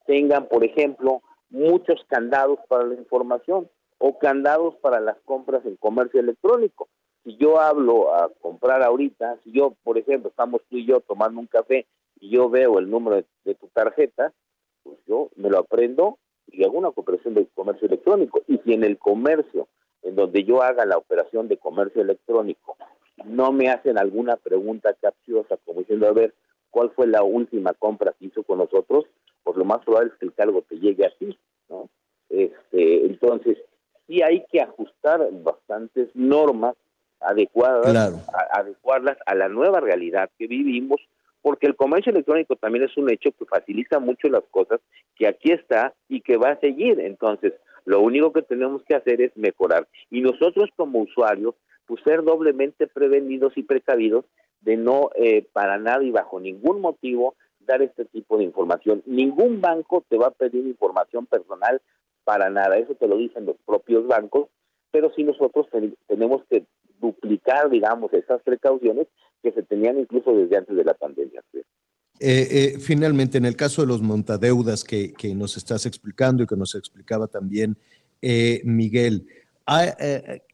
tengan, por ejemplo, muchos candados para la información o candados para las compras en comercio electrónico. Si yo hablo a comprar ahorita, si yo, por ejemplo, estamos tú y yo tomando un café y yo veo el número de, de tu tarjeta, pues yo me lo aprendo y hago una operación de comercio electrónico. Y si en el comercio, en donde yo haga la operación de comercio electrónico, no me hacen alguna pregunta capciosa, como diciendo, a ver, ¿cuál fue la última compra que hizo con nosotros? Pues lo más probable es que el cargo te llegue así, ¿no? Este, entonces, sí hay que ajustar bastantes normas adecuadas, Claro. a- adecuarlas a la nueva realidad que vivimos, porque el comercio electrónico también es un hecho que facilita mucho las cosas, que aquí está y que va a seguir. Entonces, lo único que tenemos que hacer es mejorar. Y nosotros como usuarios, pues ser doblemente prevenidos y precavidos de no eh, para nada y bajo ningún motivo dar este tipo de información. Ningún banco te va a pedir información personal para nada, eso te lo dicen los propios bancos, pero sí nosotros ten- tenemos que duplicar, digamos, esas precauciones que se tenían incluso desde antes de la pandemia. Eh, eh, finalmente, en el caso de los montadeudas que, que nos estás explicando y que nos explicaba también eh, Miguel, ah,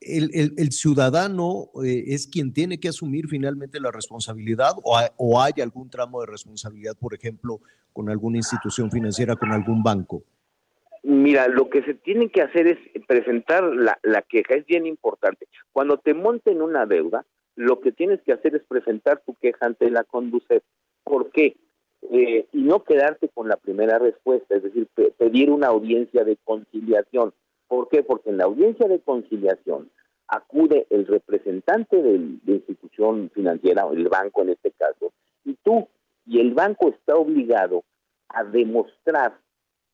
el, el- ciudadano es quien tiene que asumir finalmente la responsabilidad o, o hay algún tramo de responsabilidad, por ejemplo, con alguna institución financiera, con algún banco. Mira, lo que se tiene que hacer es presentar la, la queja, es bien importante. Cuando te monten una deuda, lo que tienes que hacer es presentar tu queja ante la Conducef. ¿Por qué? Eh, y no quedarte con la primera respuesta, es decir, pe- pedir una audiencia de conciliación. ¿Por qué? Porque en la audiencia de conciliación acude el representante de institución financiera, el banco en este caso, y tú, y el banco está obligado a demostrar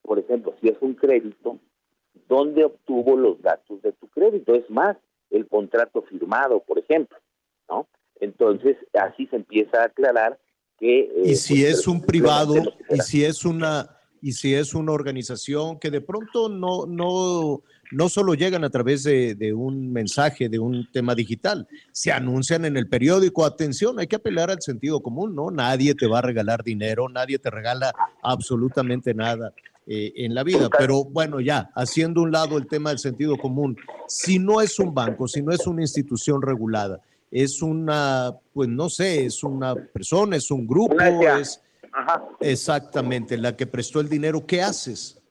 por ejemplo, si es un crédito, ¿dónde obtuvo los datos de tu crédito? Es más, el contrato firmado, por ejemplo, ¿no? Entonces, así se empieza a aclarar que... eh, Y si pues, es un privado, y si es una, y si es una organización que de pronto no, no, no solo llegan a través de, de un mensaje, de un tema digital, se anuncian en el periódico, atención, hay que apelar al sentido común, ¿no? Nadie te va a regalar dinero, nadie te regala absolutamente nada. Eh, en la vida, pero bueno, ya, haciendo un lado el tema del sentido común, si no es un banco, si no es una institución regulada, es una, pues no sé, es una persona, es un grupo, es exactamente la que prestó el dinero, ¿qué haces?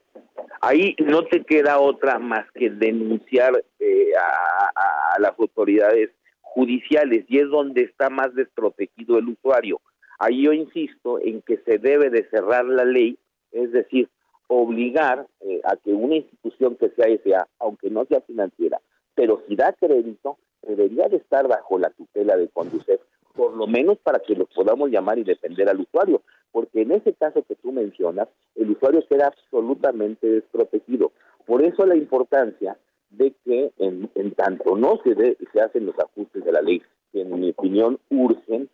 Ahí no te queda otra más que denunciar eh, a, a- a las autoridades judiciales y es donde está más desprotegido el usuario. Ahí yo insisto en que se debe de cerrar la ley, es decir, obligar eh, a que una institución que sea SA, aunque no sea financiera, pero si da crédito, debería de estar bajo la tutela de Conducef, por lo menos para que lo podamos llamar y defender al usuario, porque en ese caso que tú mencionas, el usuario queda absolutamente desprotegido. Por eso la importancia de que en, en tanto no se, de- se hacen los ajustes de la ley, que en mi opinión urgen,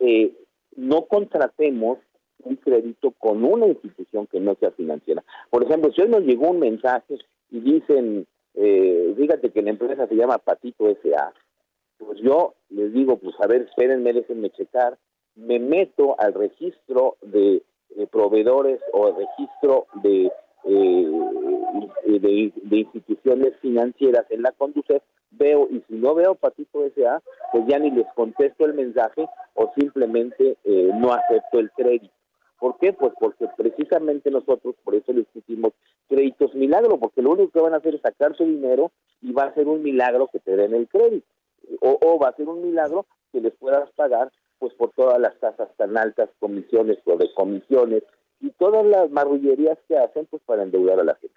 eh, no contratemos un crédito con una institución que no sea financiera. Por ejemplo, si hoy nos llegó un mensaje y dicen, eh, fíjate que la empresa se llama Patito S.A., pues yo les digo, pues a ver, espérenme, déjenme checar, me meto al registro de, eh, proveedores o registro de, eh, de instituciones financieras en la Conducef, veo, y si no veo Patito S.A., pues ya ni les contesto el mensaje o simplemente eh, no acepto el crédito. ¿Por qué? Pues porque precisamente nosotros, por eso les pusimos créditos milagro, porque lo único que van a hacer es sacar su dinero y va a ser un milagro que te den el crédito. O, o va a ser un milagro que les puedas pagar pues por todas las tasas tan altas, comisiones o de comisiones y todas las marrullerías que hacen pues para endeudar a la gente.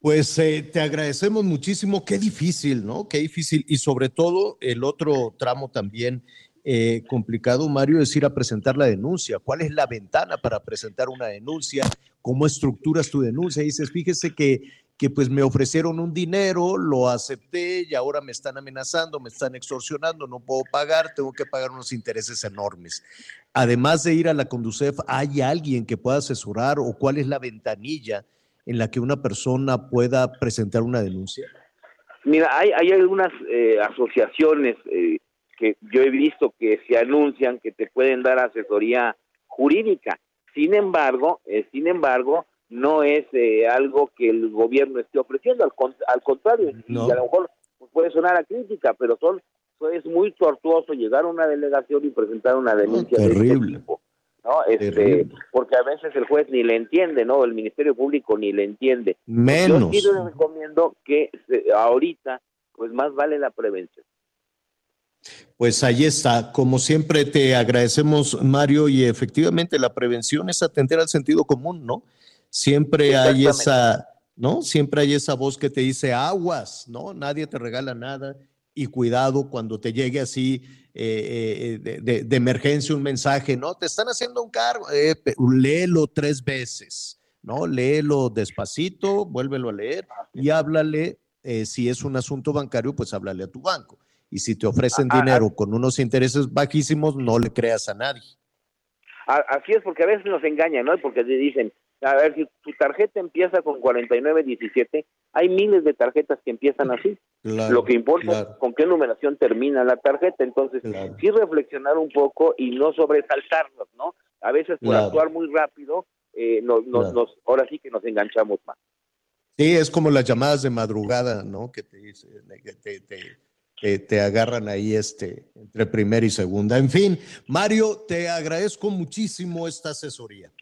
Pues eh, te agradecemos muchísimo. Qué difícil, ¿no? Qué difícil. Y sobre todo el otro tramo también eh, complicado, Mario, es ir a presentar la denuncia. ¿Cuál es la ventana para presentar una denuncia? ¿Cómo estructuras tu denuncia? dices, fíjese que, que pues me ofrecieron un dinero, lo acepté y ahora me están amenazando, me están extorsionando, no puedo pagar, tengo que pagar unos intereses enormes. Además de ir a la Conducef, ¿hay alguien que pueda asesorar o cuál es la ventanilla? en la que una persona pueda presentar una denuncia? Mira, hay, algunas eh, asociaciones eh, que yo he visto que se anuncian que te pueden dar asesoría jurídica. Sin embargo, eh, sin embargo, no es eh, algo que el gobierno esté ofreciendo, al, con- al contrario, No. y a lo mejor pues, puede sonar a crítica, pero son es muy tortuoso llegar a una delegación y presentar una denuncia de este terrible. tipo. ¿no? Este, Terrible. porque a veces el juez ni le entiende, ¿no? El Ministerio Público ni le entiende. Menos. Yo sí les recomiendo que se- ahorita, pues más vale la prevención. Pues ahí está. Como siempre te agradecemos, Mario, y efectivamente la prevención es atender al sentido común, ¿no? Siempre hay esa, ¿no? Siempre hay esa voz que te dice aguas, ¿no? Nadie te regala nada y cuidado cuando te llegue así eh, eh, de, de- de emergencia un mensaje, ¿no? Te están haciendo un cargo, eh, léelo tres veces, ¿no? Léelo despacito, vuélvelo a leer y háblale, eh, si es un asunto bancario, pues háblale a tu banco. Y si te ofrecen Ah, ah, dinero con unos intereses bajísimos, no le creas a nadie. Así es, porque a veces nos engañan, ¿no? Porque te dicen, a ver, si tu tarjeta empieza con 4917, hay miles de tarjetas que empiezan así. Claro, Lo que importa claro. es con qué numeración termina la tarjeta. Entonces, Claro. sí reflexionar un poco y no sobresaltarnos, ¿no? A veces por actuar muy rápido, eh, nos, nos- nos- ahora sí que nos enganchamos más. Sí, es como las llamadas de madrugada, ¿no? Que te, dicen, que te, te- te- te agarran ahí este, entre primera y segunda. En fin, Mario, te agradezco muchísimo esta asesoría.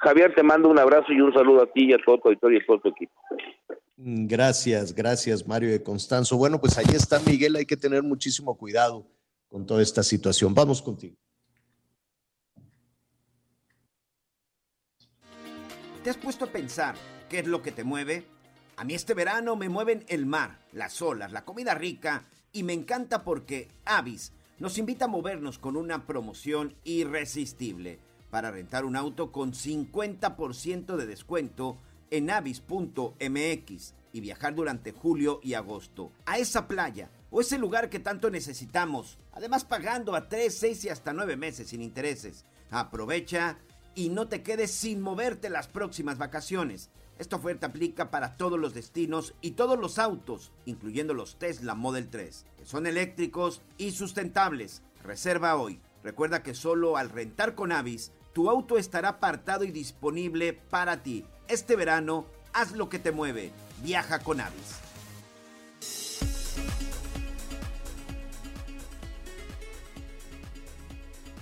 Javier, te mando un abrazo y un saludo a ti y a todo tu auditorio y a todo tu equipo. Gracias, gracias, Mario de Constanzo. Bueno, pues ahí está Miguel, hay que tener muchísimo cuidado con toda esta situación. Vamos contigo. ¿Te has puesto a pensar qué es lo que te mueve? A mí este verano me mueven el mar, las olas, la comida rica y me encanta porque Avis nos invita a movernos con una promoción irresistible para rentar un auto con 50% de descuento en avis.mx y viajar durante julio y agosto a esa playa o ese lugar que tanto necesitamos, además pagando a 3, 6 y hasta 9 meses sin intereses. Aprovecha y no te quedes sin moverte las próximas vacaciones. Esta oferta aplica para todos los destinos y todos los autos, incluyendo los Tesla Model 3, que son eléctricos y sustentables. Reserva hoy. Recuerda que solo al rentar con Avis, tu auto estará apartado y disponible para ti. Este verano, haz lo que te mueve. Viaja con Avis.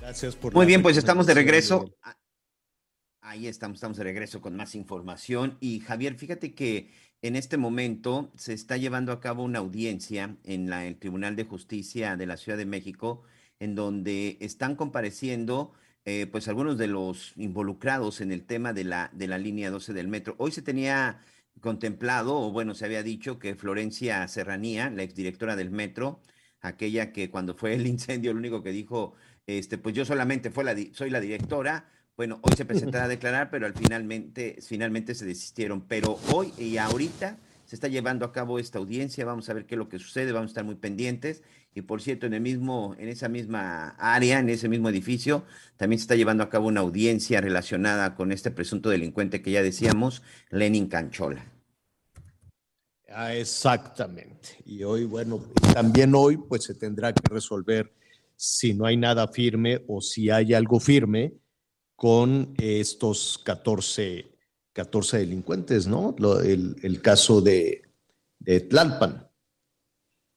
Gracias por Muy bien, pues estamos de regreso. Ah, Ahí estamos, estamos de regreso con más información. Y Javier, fíjate que en este momento se está llevando a cabo una audiencia en la, el Tribunal de Justicia de la Ciudad de México, en donde están compareciendo eh, pues algunos de los involucrados en el tema de la, de la línea 12 del metro. Hoy se tenía contemplado, o bueno, se había dicho que Florencia Serranía, la exdirectora del metro, aquella que cuando fue el (laughs) incendio, lo único que dijo, este, pues yo solamente fue la, soy la directora, bueno, hoy se presentará (laughs) a declarar, pero al finalmente, finalmente se desistieron. Pero hoy y ahorita se está llevando a cabo esta audiencia, vamos a ver qué es lo que sucede, vamos a estar muy pendientes. Y por cierto, en el mismo, en esa misma área, en ese mismo edificio, también se está llevando a cabo una audiencia relacionada con este presunto delincuente que ya decíamos, Lenin Canchola. Ah, exactamente. Y hoy, bueno, también hoy, pues se tendrá que resolver si no hay nada firme o si hay algo firme con estos 14, 14 delincuentes, ¿no? el, el, caso de, de Tlalpan.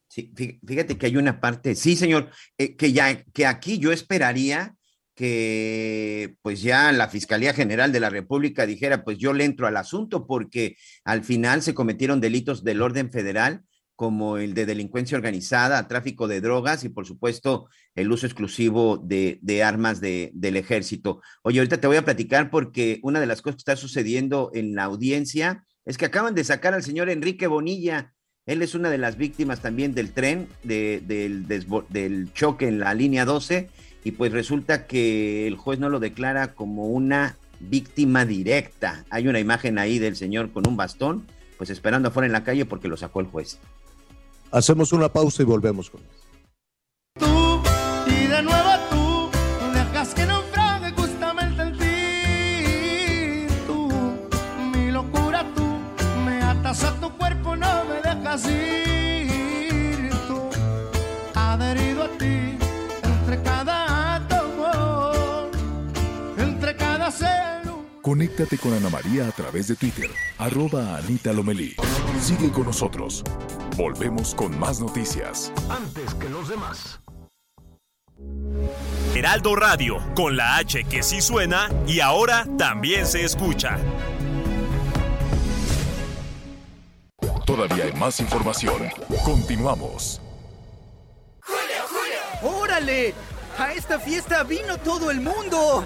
Sí, fíjate que hay una parte, sí, señor, eh, que ya, que aquí yo esperaría que pues ya la Fiscalía General de la República dijera, pues yo le entro al asunto porque al final se cometieron delitos del orden federal como el de delincuencia organizada, tráfico de drogas y por supuesto el uso exclusivo de, armas de, del ejército. Oye, ahorita te voy a platicar porque una de las cosas que está sucediendo en la audiencia es que acaban de sacar al señor Enrique Bonilla. Él es una de las víctimas también del tren, del, del choque en la línea 12 y pues resulta que el juez no lo declara como una víctima directa. Hay una imagen ahí del señor con un bastón, pues esperando afuera en la calle porque lo sacó el juez. Hacemos una pausa y volvemos con Tú y de nuevo tú, tú dejas que naufrague justamente en ti. Tú, mi locura tú, me atas a tu cuerpo, no me dejas ir. Conéctate con Ana María a través de Twitter, arroba Anita Lomelí. Sigue con nosotros. Volvemos con más noticias. Antes que los demás. Heraldo Radio, con la H que sí suena y ahora también se escucha. Todavía hay más información. Continuamos. ¡Órale! A esta fiesta vino todo el mundo.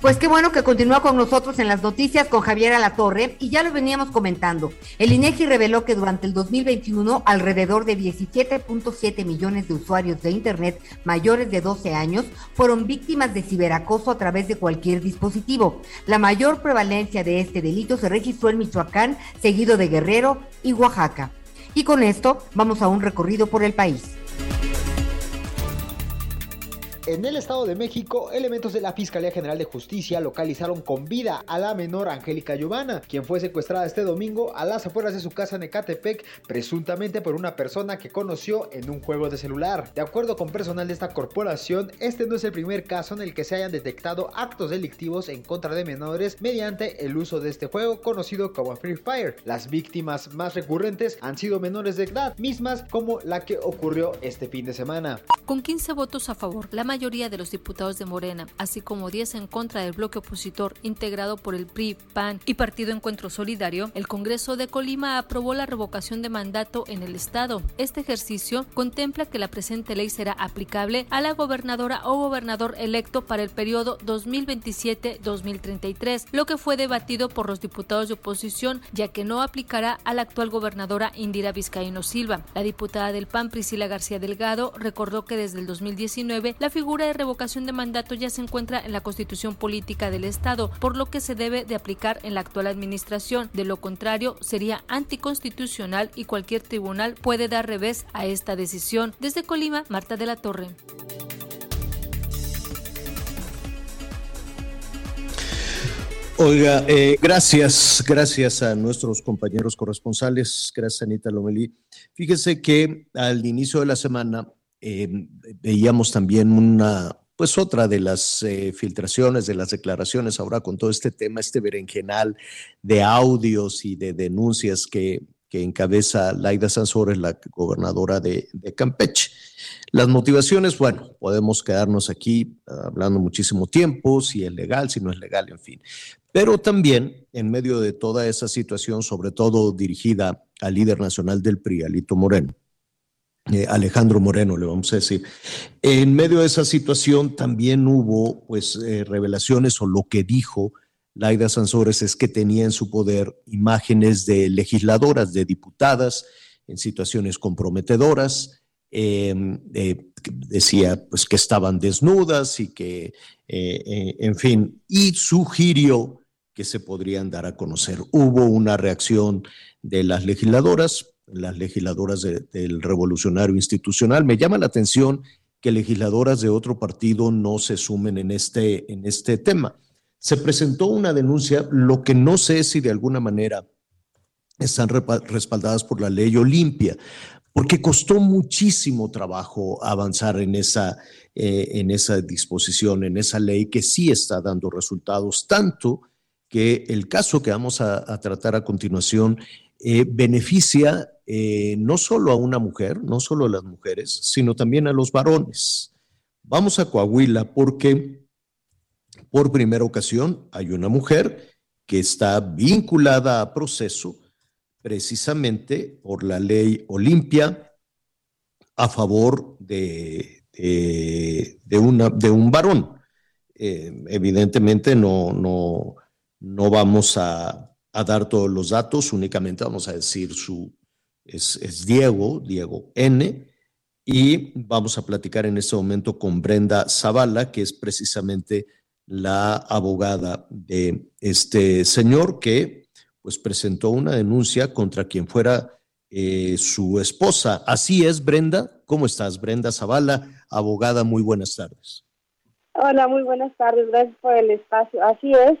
Pues qué bueno que continúa con nosotros en las noticias con Javier Alatorre y ya lo veníamos comentando. El INEGI reveló que durante el 2021 alrededor de 17.7 millones de usuarios de internet mayores de 12 años fueron víctimas de ciberacoso a través de cualquier dispositivo. La mayor prevalencia de este delito se registró en Michoacán, seguido de Guerrero y Oaxaca. Y con esto vamos a un recorrido por el país. En el Estado de México, elementos de la Fiscalía General de Justicia localizaron con vida a la menor Angélica Giovanna, quien fue secuestrada este domingo a las afueras de su casa en Ecatepec, presuntamente por una persona que conoció en un juego de celular. De acuerdo con personal de esta corporación, este no es el primer caso en el que se hayan detectado actos delictivos en contra de menores mediante el uso de este juego conocido como Free Fire. Las víctimas más recurrentes han sido menores de edad, mismas como la que ocurrió este fin de semana. Con 15 votos a favor, la mayoría de los diputados de Morena, así como 10 en contra del bloque opositor integrado por el PRI, PAN y Partido Encuentro Solidario, el Congreso de Colima aprobó la revocación de mandato en el Estado. Este ejercicio contempla que la presente ley será aplicable a la gobernadora o gobernador electo para el periodo 2027-2033, lo que fue debatido por los diputados de oposición, ya que no aplicará a la actual gobernadora Indira Vizcaíno Silva. La diputada del PAN, Priscila García Delgado, recordó que desde el 2019 la figura de revocación de mandato ya se encuentra en la Constitución Política del Estado, por lo que se debe de aplicar en la actual administración. De lo contrario, sería anticonstitucional y cualquier tribunal puede dar revés a esta decisión. Desde Colima, Marta de la Torre. Oiga, eh, gracias, gracias a nuestros compañeros corresponsales, gracias Anita Lomelí. Fíjese que al inicio de la semana eh, veíamos también una, pues otra de las eh, filtraciones, de las declaraciones ahora con todo este tema, este berenjenal de audios y de denuncias que que encabeza Laida Sansores, la gobernadora de, de Campeche. Las motivaciones, bueno, podemos quedarnos aquí hablando muchísimo tiempo, si es legal, si no es legal, en fin. Pero también en medio de toda esa situación, sobre todo dirigida al líder nacional del PRI, Alito Moreno, eh, Alejandro Moreno, le vamos a decir. En medio de esa situación también hubo pues eh, revelaciones o lo que dijo Laida Sansores es que tenía en su poder imágenes de legisladoras, de diputadas en situaciones comprometedoras. Em, eh, decía pues que estaban desnudas y que, en fin, y sugirió que se podrían dar a conocer. Hubo una reacción de las legisladoras, las legisladoras del revolucionario institucional. Me llama la atención que legisladoras de otro partido no se sumen en este, en este tema. Se presentó una denuncia, lo que no sé si de alguna manera están respaldadas por la ley Olimpia, porque costó muchísimo trabajo avanzar en esa, eh, en esa disposición, en esa ley que sí está dando resultados, tanto que el caso que vamos a, tratar a continuación eh, beneficia eh, no solo a una mujer, no solo a las mujeres, sino también a los varones. Vamos a Coahuila porque por primera ocasión hay una mujer que está vinculada a proceso precisamente por la ley Olimpia a favor de, de, una, de un varón. Eh, evidentemente no, no, no vamos a, a, dar todos los datos, únicamente vamos a decir su, es, Diego, Diego N. Y vamos a platicar en este momento con Brenda Zavala, que es precisamente la abogada de este señor que pues presentó una denuncia contra quien fuera eh, su esposa. Así es, Brenda. ¿Cómo estás, Brenda Zavala, abogada? Muy buenas tardes. Hola, muy buenas tardes. Gracias por el espacio. Así es.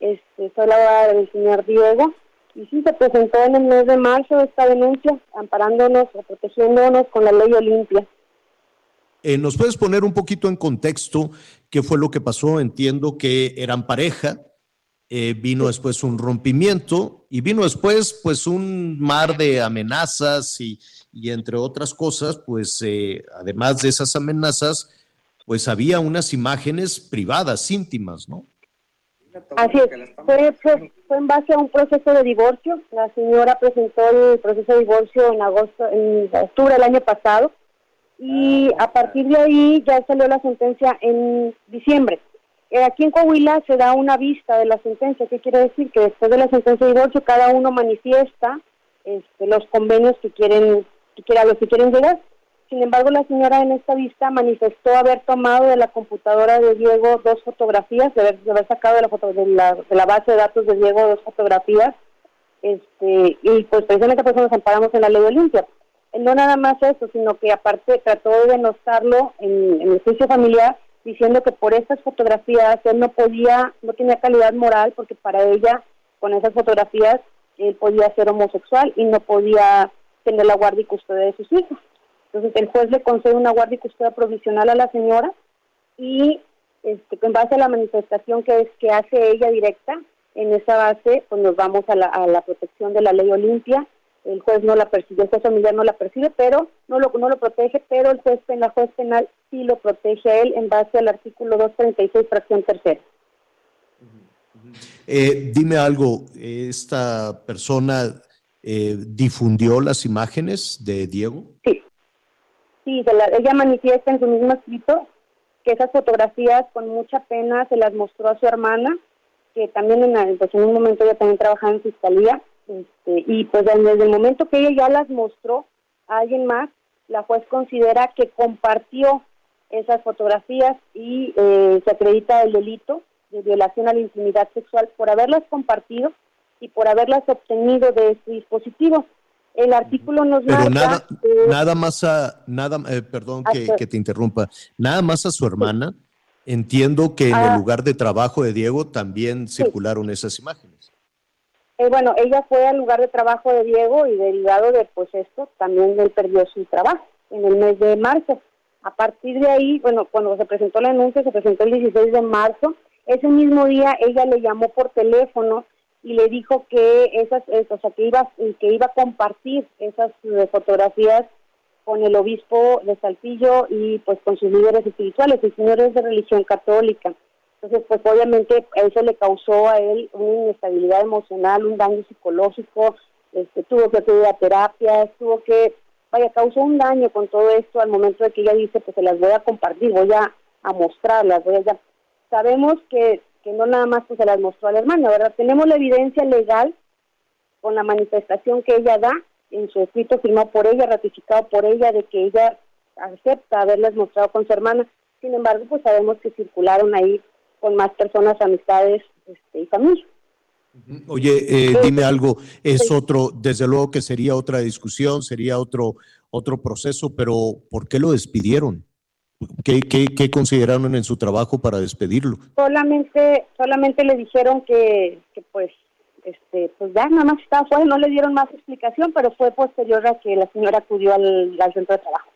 Este, soy la abogada del señor Diego. Y sí, se presentó en el mes de marzo esta denuncia, amparándonos o protegiéndonos con la ley Olimpia. Eh, ¿Nos puedes poner un poquito en contexto qué fue lo que pasó? Entiendo que eran pareja, eh, vino después un rompimiento y vino después pues un mar de amenazas y, y entre otras cosas, pues eh, además de esas amenazas, pues había unas imágenes privadas, íntimas, ¿no? Así es, fue, fue, en base a un proceso de divorcio. La señora presentó el proceso de divorcio en agosto, en octubre del año pasado y a partir de ahí ya salió la sentencia en diciembre. Eh, aquí en Coahuila se da una vista de la sentencia, ¿qué quiere decir? Que después de la sentencia de divorcio cada uno manifiesta este, los convenios que quieren, que quiera, los que quieren llegar. Sin embargo, la señora en esta vista manifestó haber tomado de la computadora de Diego dos fotografías, de haber, sacado de la, foto, de, la, de la base de datos de Diego dos fotografías, este, y pues precisamente por eso nos amparamos en la ley Olimpia. Eh, no nada más eso, sino que aparte trató de denostarlo en, en el juicio familiar, diciendo que por estas fotografías él no podía, no tenía calidad moral, porque para ella, con esas fotografías, él podía ser homosexual y no podía tener la guardia y custodia de sus hijos. Entonces el juez le concede una guardia y custodia provisional a la señora y este, en base a la manifestación que es que hace ella directa, en esa base pues nos vamos a la, a la protección de la ley Olimpia. El juez no la persigue, el juez familiar no la persigue, pero no lo, no lo protege, pero el juez, la juez penal sí lo protege a él en base al artículo 236, fracción tercera. Eh, dime algo, ¿esta persona eh, difundió las imágenes de Diego? Sí, Sí, ella manifiesta en su mismo escrito que esas fotografías con mucha pena se las mostró a su hermana, que también en, pues en un momento ella también trabajaba en fiscalía, este, y pues desde el momento que ella ya las mostró a alguien más, la juez considera que compartió esas fotografías y eh, se acredita el delito de violación a la intimidad sexual por haberlas compartido y por haberlas obtenido de su dispositivo el artículo nos Pero nada, nada más a, nada, eh, perdón que, te interrumpa, nada más a su hermana. Entiendo que en el ah. lugar de trabajo de Diego también circularon esas imágenes. Eh, bueno, ella fue al lugar de trabajo de Diego y derivado de pues esto, también él perdió su trabajo en el mes de marzo. A partir de ahí, bueno, cuando se presentó la denuncia, se presentó el 16 de marzo, ese mismo día ella le llamó por teléfono y le dijo que esas, es- o sea, que iba, que iba a compartir esas eh, fotografías con el obispo de Saltillo y pues con sus líderes espirituales, y señores de religión católica. Entonces, pues obviamente eso le causó a él una inestabilidad emocional, un daño psicológico, este, tuvo que acudir a terapias, tuvo que, vaya, causó un daño con todo esto al momento de que ella dice, pues se las voy a compartir, voy a, a mostrarlas, voy a ya. Sabemos que, que no nada más pues se las mostró a la hermana, ¿verdad? Tenemos la evidencia legal con la manifestación que ella da en su escrito firmado por ella, ratificado por ella, de que ella acepta haberlas mostrado con su hermana. Sin embargo, pues sabemos que circularon ahí con más personas, amistades este, y familia. Oye, eh, dime algo, es otro, desde luego que sería otra discusión, sería otro, otro proceso, pero ¿por qué lo despidieron? ¿Qué, qué, qué consideraron en su trabajo para despedirlo? Solamente, solamente le dijeron que, que pues, este, pues ya nada más estaba fuera, no le dieron más explicación, pero fue posterior a que la señora acudió al, al centro de trabajo.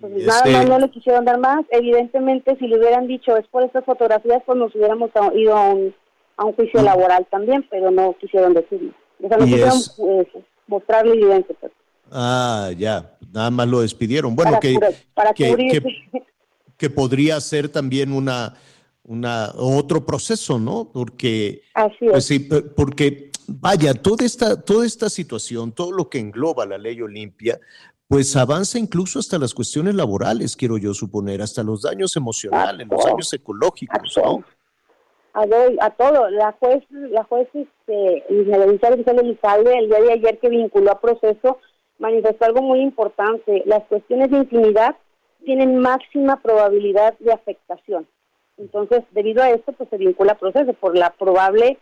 Pues nada Este- más no le quisieron dar más. Evidentemente, si le hubieran dicho es por estas fotografías, pues nos hubiéramos ido a un, a un juicio laboral también, pero no quisieron decirlo. O sea, no quisieron es- eh, mostrarle evidencia. Pues, Ah, ya, nada más lo despidieron. Bueno, para que, cubrir- para que, que- que podría ser también una, una otro proceso, ¿no? Porque, Así pues es. sí, p- porque vaya, toda esta, toda esta situación, todo lo que engloba la ley Olimpia, pues avanza incluso hasta las cuestiones laborales, quiero yo suponer, hasta los daños emocionales, los daños ecológicos, ¿no? a, do- a todo. La juez, la juez, este, la Elizalde, el día de ayer que vinculó a proceso, manifestó algo muy importante. Las cuestiones de intimidad tienen máxima probabilidad de afectación. Entonces, debido a esto, pues se vincula proceso por la probable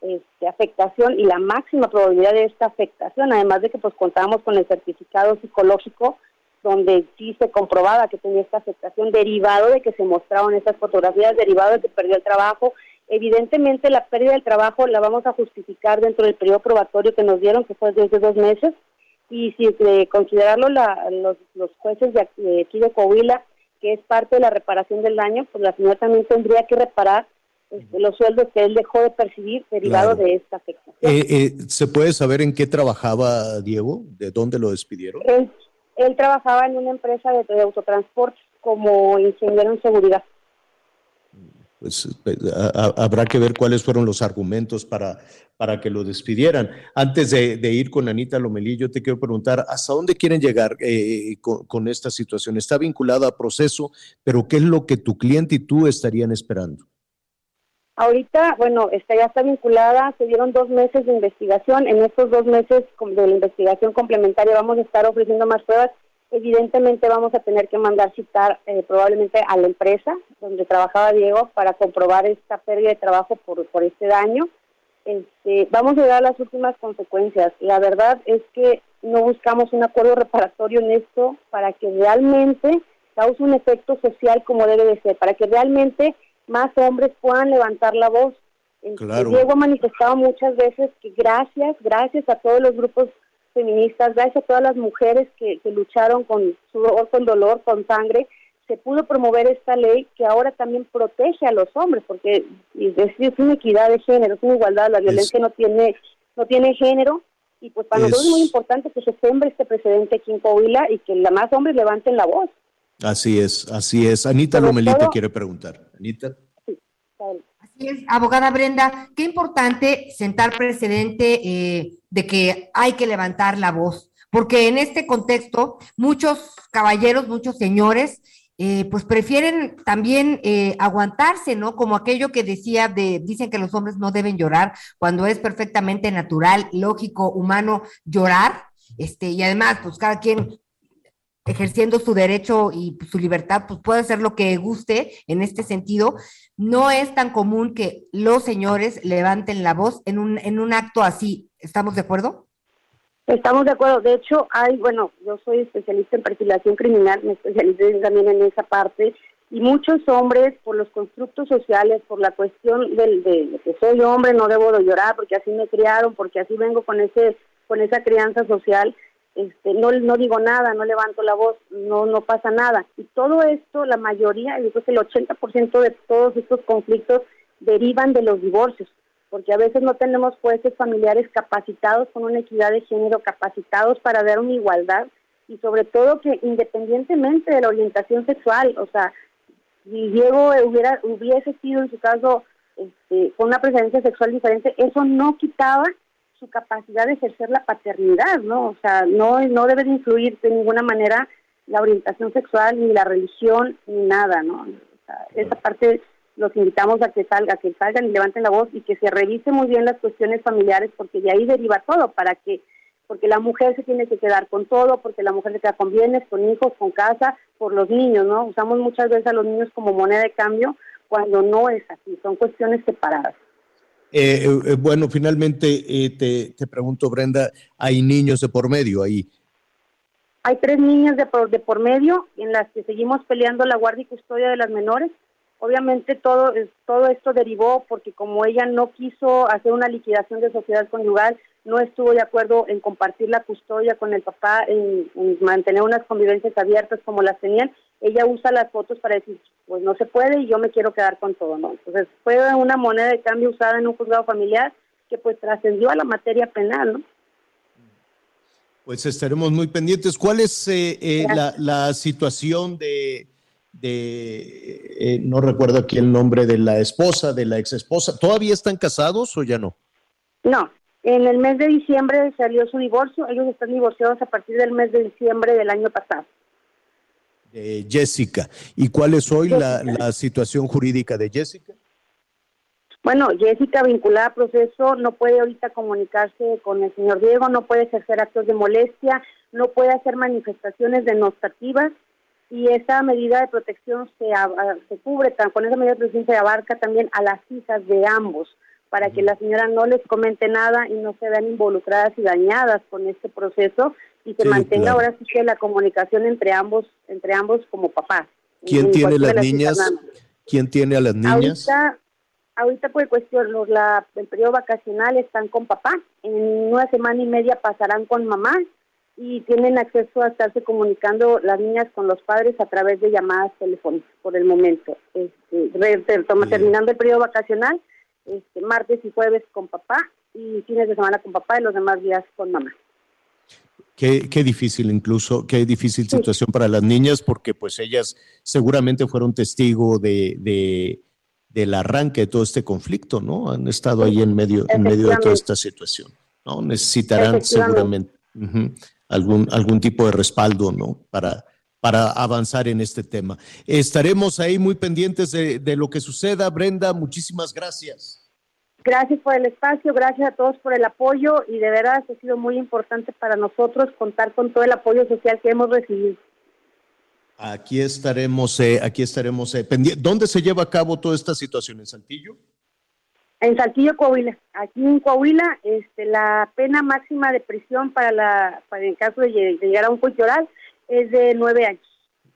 este, afectación y la máxima probabilidad de esta afectación, además de que pues contábamos con el certificado psicológico donde sí se comprobaba que tenía esta afectación derivado de que se mostraron esas fotografías, derivado de que perdió el trabajo. Evidentemente la pérdida del trabajo la vamos a justificar dentro del periodo probatorio que nos dieron, que fue desde dos meses, y si de considerarlo la- los, los jueces de aquí, de aquí de Coahuila, que es parte de la reparación del daño, pues la señora también tendría que reparar este, los sueldos que él dejó de percibir derivado Claro. de esta afectación. Eh, eh, ¿Se puede saber en qué trabajaba Diego? ¿De dónde lo despidieron? Él, él trabajaba en una empresa de, de autotransporte como ingeniero en seguridad. Pues eh, a- habrá que ver cuáles fueron los argumentos para, para que lo despidieran. Antes de, ir con Anita Lomelí, yo te quiero preguntar, ¿hasta dónde quieren llegar eh, con, esta situación? Está vinculada a proceso, pero ¿qué es lo que tu cliente y tú estarían esperando? Ahorita, bueno, esta ya está vinculada, se dieron dos meses de investigación. En estos dos meses de la investigación complementaria vamos a estar ofreciendo más pruebas. Evidentemente vamos a tener que mandar citar eh, probablemente a la empresa donde trabajaba Diego para comprobar esta pérdida de trabajo por, por este daño. Este, vamos a dar las últimas consecuencias. La verdad es que no buscamos un acuerdo reparatorio en esto para que realmente cause un efecto social como debe de ser, para que realmente más hombres puedan levantar la voz. Este, Claro. Diego ha manifestado muchas veces que gracias, gracias a todos los grupos feministas, gracias a todas las mujeres que, que lucharon con sudor, con dolor, con sangre, se pudo promover esta ley que ahora también protege a los hombres, porque es una equidad de género, es una igualdad, la violencia no tiene no tiene género, y pues para nosotros es muy importante que se sembre este precedente aquí en Coahuila y que la más hombres levanten la voz. Así es, así es. Anita todo- quiere preguntar. Anita. Es, abogada Brenda, qué importante sentar precedente eh, de que hay que levantar la voz, porque en este contexto muchos caballeros, muchos señores, eh, pues prefieren también eh, aguantarse, ¿no? Como aquello que decía de, dicen que los hombres no deben llorar cuando es perfectamente natural, lógico, humano llorar, este, y además, pues cada quien ejerciendo su derecho y su libertad, pues puede hacer lo que guste en este sentido. No es tan común que los señores levanten la voz en un, en un acto así. ¿Estamos de acuerdo? Estamos de acuerdo. De hecho, hay, bueno, yo soy especialista en perfilación criminal, me especialicé también en esa parte, y muchos hombres, por los constructos sociales, por la cuestión del, de, que soy hombre, no debo de llorar porque así me criaron, porque así vengo con ese con esa crianza social, este, no, no digo nada, no levanto la voz, no, no pasa nada. Y todo esto, la mayoría, yo creo que el 80% de todos estos conflictos derivan de los divorcios. porque a veces no tenemos jueces familiares capacitados con una equidad de género, capacitados para dar una igualdad y sobre todo que independientemente de la orientación sexual, o sea, si Diego hubiera hubiese sido en su caso este, con una preferencia sexual diferente, eso no quitaba su capacidad de ejercer la paternidad, ¿no? O sea, no, no debe de influir de ninguna manera la orientación sexual, ni la religión, ni nada, ¿no? O sea, esa parte los invitamos a que salga, que salgan y levanten la voz y que se revise muy bien las cuestiones familiares, porque de ahí deriva todo, para que, porque la mujer se tiene que quedar con todo, porque la mujer se queda con bienes, con hijos, con casa, por los niños, ¿no? Usamos muchas veces a los niños como moneda de cambio, cuando no es así, son cuestiones separadas. Eh, eh, bueno, finalmente eh, te, te, pregunto, Brenda, ¿hay niños de por medio ahí? Hay tres niñas de por, de por medio en las que seguimos peleando la guardia y custodia de las menores. Obviamente todo, todo esto derivó porque como ella no quiso hacer una liquidación de sociedad conyugal, no estuvo de acuerdo en compartir la custodia con el papá, en, en mantener unas convivencias abiertas como las tenían, ella usa las fotos para decir, pues no se puede y yo me quiero quedar con todo, ¿no? Entonces fue una moneda de cambio usada en un juzgado familiar que pues trascendió a la materia penal, ¿no? Pues estaremos muy pendientes. ¿Cuál es eh, eh, la, la, situación de, de eh, no recuerdo aquí el nombre de la esposa, de la ex esposa? ¿Todavía están casados o ya no? No, en el mes de diciembre salió su divorcio. Ellos están divorciados a partir del mes de diciembre del año pasado de Jessica. ¿Y cuál es hoy la, la, situación jurídica de Jessica? Bueno, Jessica vinculada a proceso no puede ahorita comunicarse con el señor Diego, no puede ejercer actos de molestia, no puede hacer manifestaciones denostativas y esa medida de protección se, se cubre, con esa medida de protección se abarca también a las hijas de ambos para que la señora no les comente nada y no se vean involucradas y dañadas con este proceso y se sí, mantenga claro. ahora sí que la comunicación entre ambos, entre ambos como papás. ¿Quién tiene las niñas? ¿Quién tiene a las niñas? Ahorita, ahorita por cuestión, los, la, el periodo vacacional están con papá, en una semana y media pasarán con mamá y tienen acceso a estarse comunicando las niñas con los padres a través de llamadas telefónicas por el momento. Este, terminando el periodo vacacional, este, martes y jueves con papá y fines de semana con papá y los demás días con mamá. Qué, qué, difícil incluso, qué difícil situación sí. para las niñas porque pues ellas seguramente fueron testigo de, de, del arranque de todo este conflicto, ¿no? Han estado ahí en medio, en medio de toda esta situación, ¿no? Necesitarán seguramente uh -huh, algún, algún tipo de respaldo, ¿no? Para, para avanzar en este tema. Estaremos ahí muy pendientes de, de lo que suceda. Brenda, muchísimas gracias. Gracias por el espacio, gracias a todos por el apoyo y de verdad ha sido muy importante para nosotros contar con todo el apoyo social que hemos recibido. Aquí estaremos, eh, aquí estaremos eh, pendientes. ¿Dónde se lleva a cabo toda esta situación? ¿En Saltillo? En Saltillo, Coahuila. Aquí en Coahuila, este, la pena máxima de prisión para la, para el caso de, de llegar a un juicio oral es de nueve años.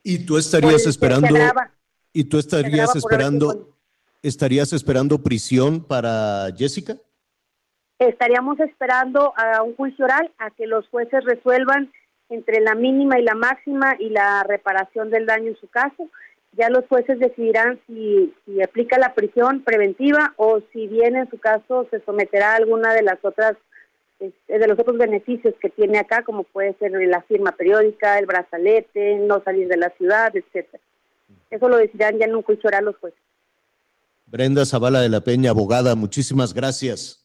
¿Y tú estarías esperando? Agrava, ¿Y tú estarías esperando? ¿Estarías esperando prisión para Jessica? Estaríamos esperando a un juicio oral a que los jueces resuelvan entre la mínima y la máxima y la reparación del daño en su caso. Ya los jueces decidirán si, si aplica la prisión preventiva o si bien en su caso se someterá a alguna de las otras de los otros beneficios que tiene acá, como puede ser la firma periódica, el brazalete, no salir de la ciudad, etcétera. Eso lo decidirán ya en un juicio oral los jueces. Brenda Zavala de la Peña, abogada, muchísimas gracias.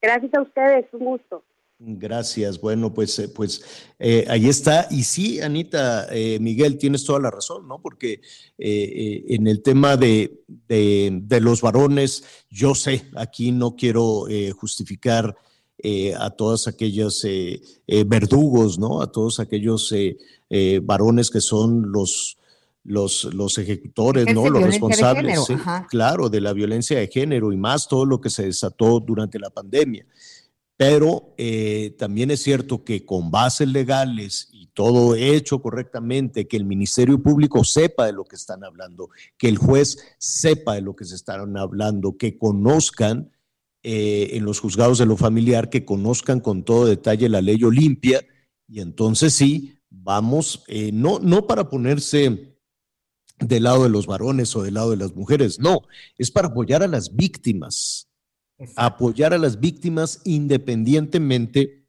Gracias a ustedes, un gusto. Gracias. Bueno, pues, eh, pues eh, ahí está. Y sí, Anita, eh, Miguel, tienes toda la razón, ¿no? Porque eh, en el tema de, de, de, los varones, yo sé, aquí no quiero justificar a todos aquellos verdugos, ¿no? A todos aquellos varones que son los los, los ejecutores, ¿no? Los responsables, claro, de la violencia de género y más todo lo que se desató durante la pandemia. Pero eh, también es cierto que con bases legales y todo hecho correctamente, que el Ministerio Público sepa de lo que están hablando, que el juez sepa de lo que se están hablando, que conozcan eh, en los juzgados de lo familiar, que conozcan con todo detalle la ley Olimpia, y entonces sí, vamos, eh, no, no para ponerse del lado de los varones o del lado de las mujeres, no, es para apoyar a las víctimas, apoyar a las víctimas independientemente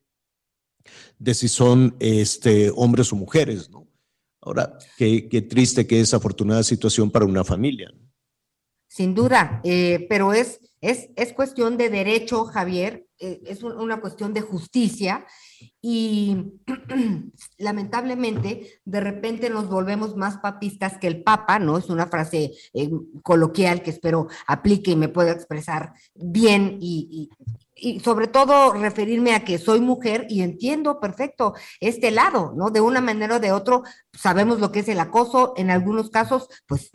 de si son este, hombres o mujeres, ¿no? Ahora, qué, qué triste, qué desafortunada situación para una familia. ¿no? Sin duda, eh, pero es, es, es cuestión de derecho, Javier, eh, es un- una cuestión de justicia y (clears throat) lamentablemente de repente nos volvemos más papistas que el Papa, ¿no? Es una frase eh, coloquial que espero aplique y me pueda expresar bien y, y- y sobre todo referirme a que soy mujer y entiendo perfecto este lado, ¿no? De una manera o de otro sabemos lo que es el acoso, en algunos casos, pues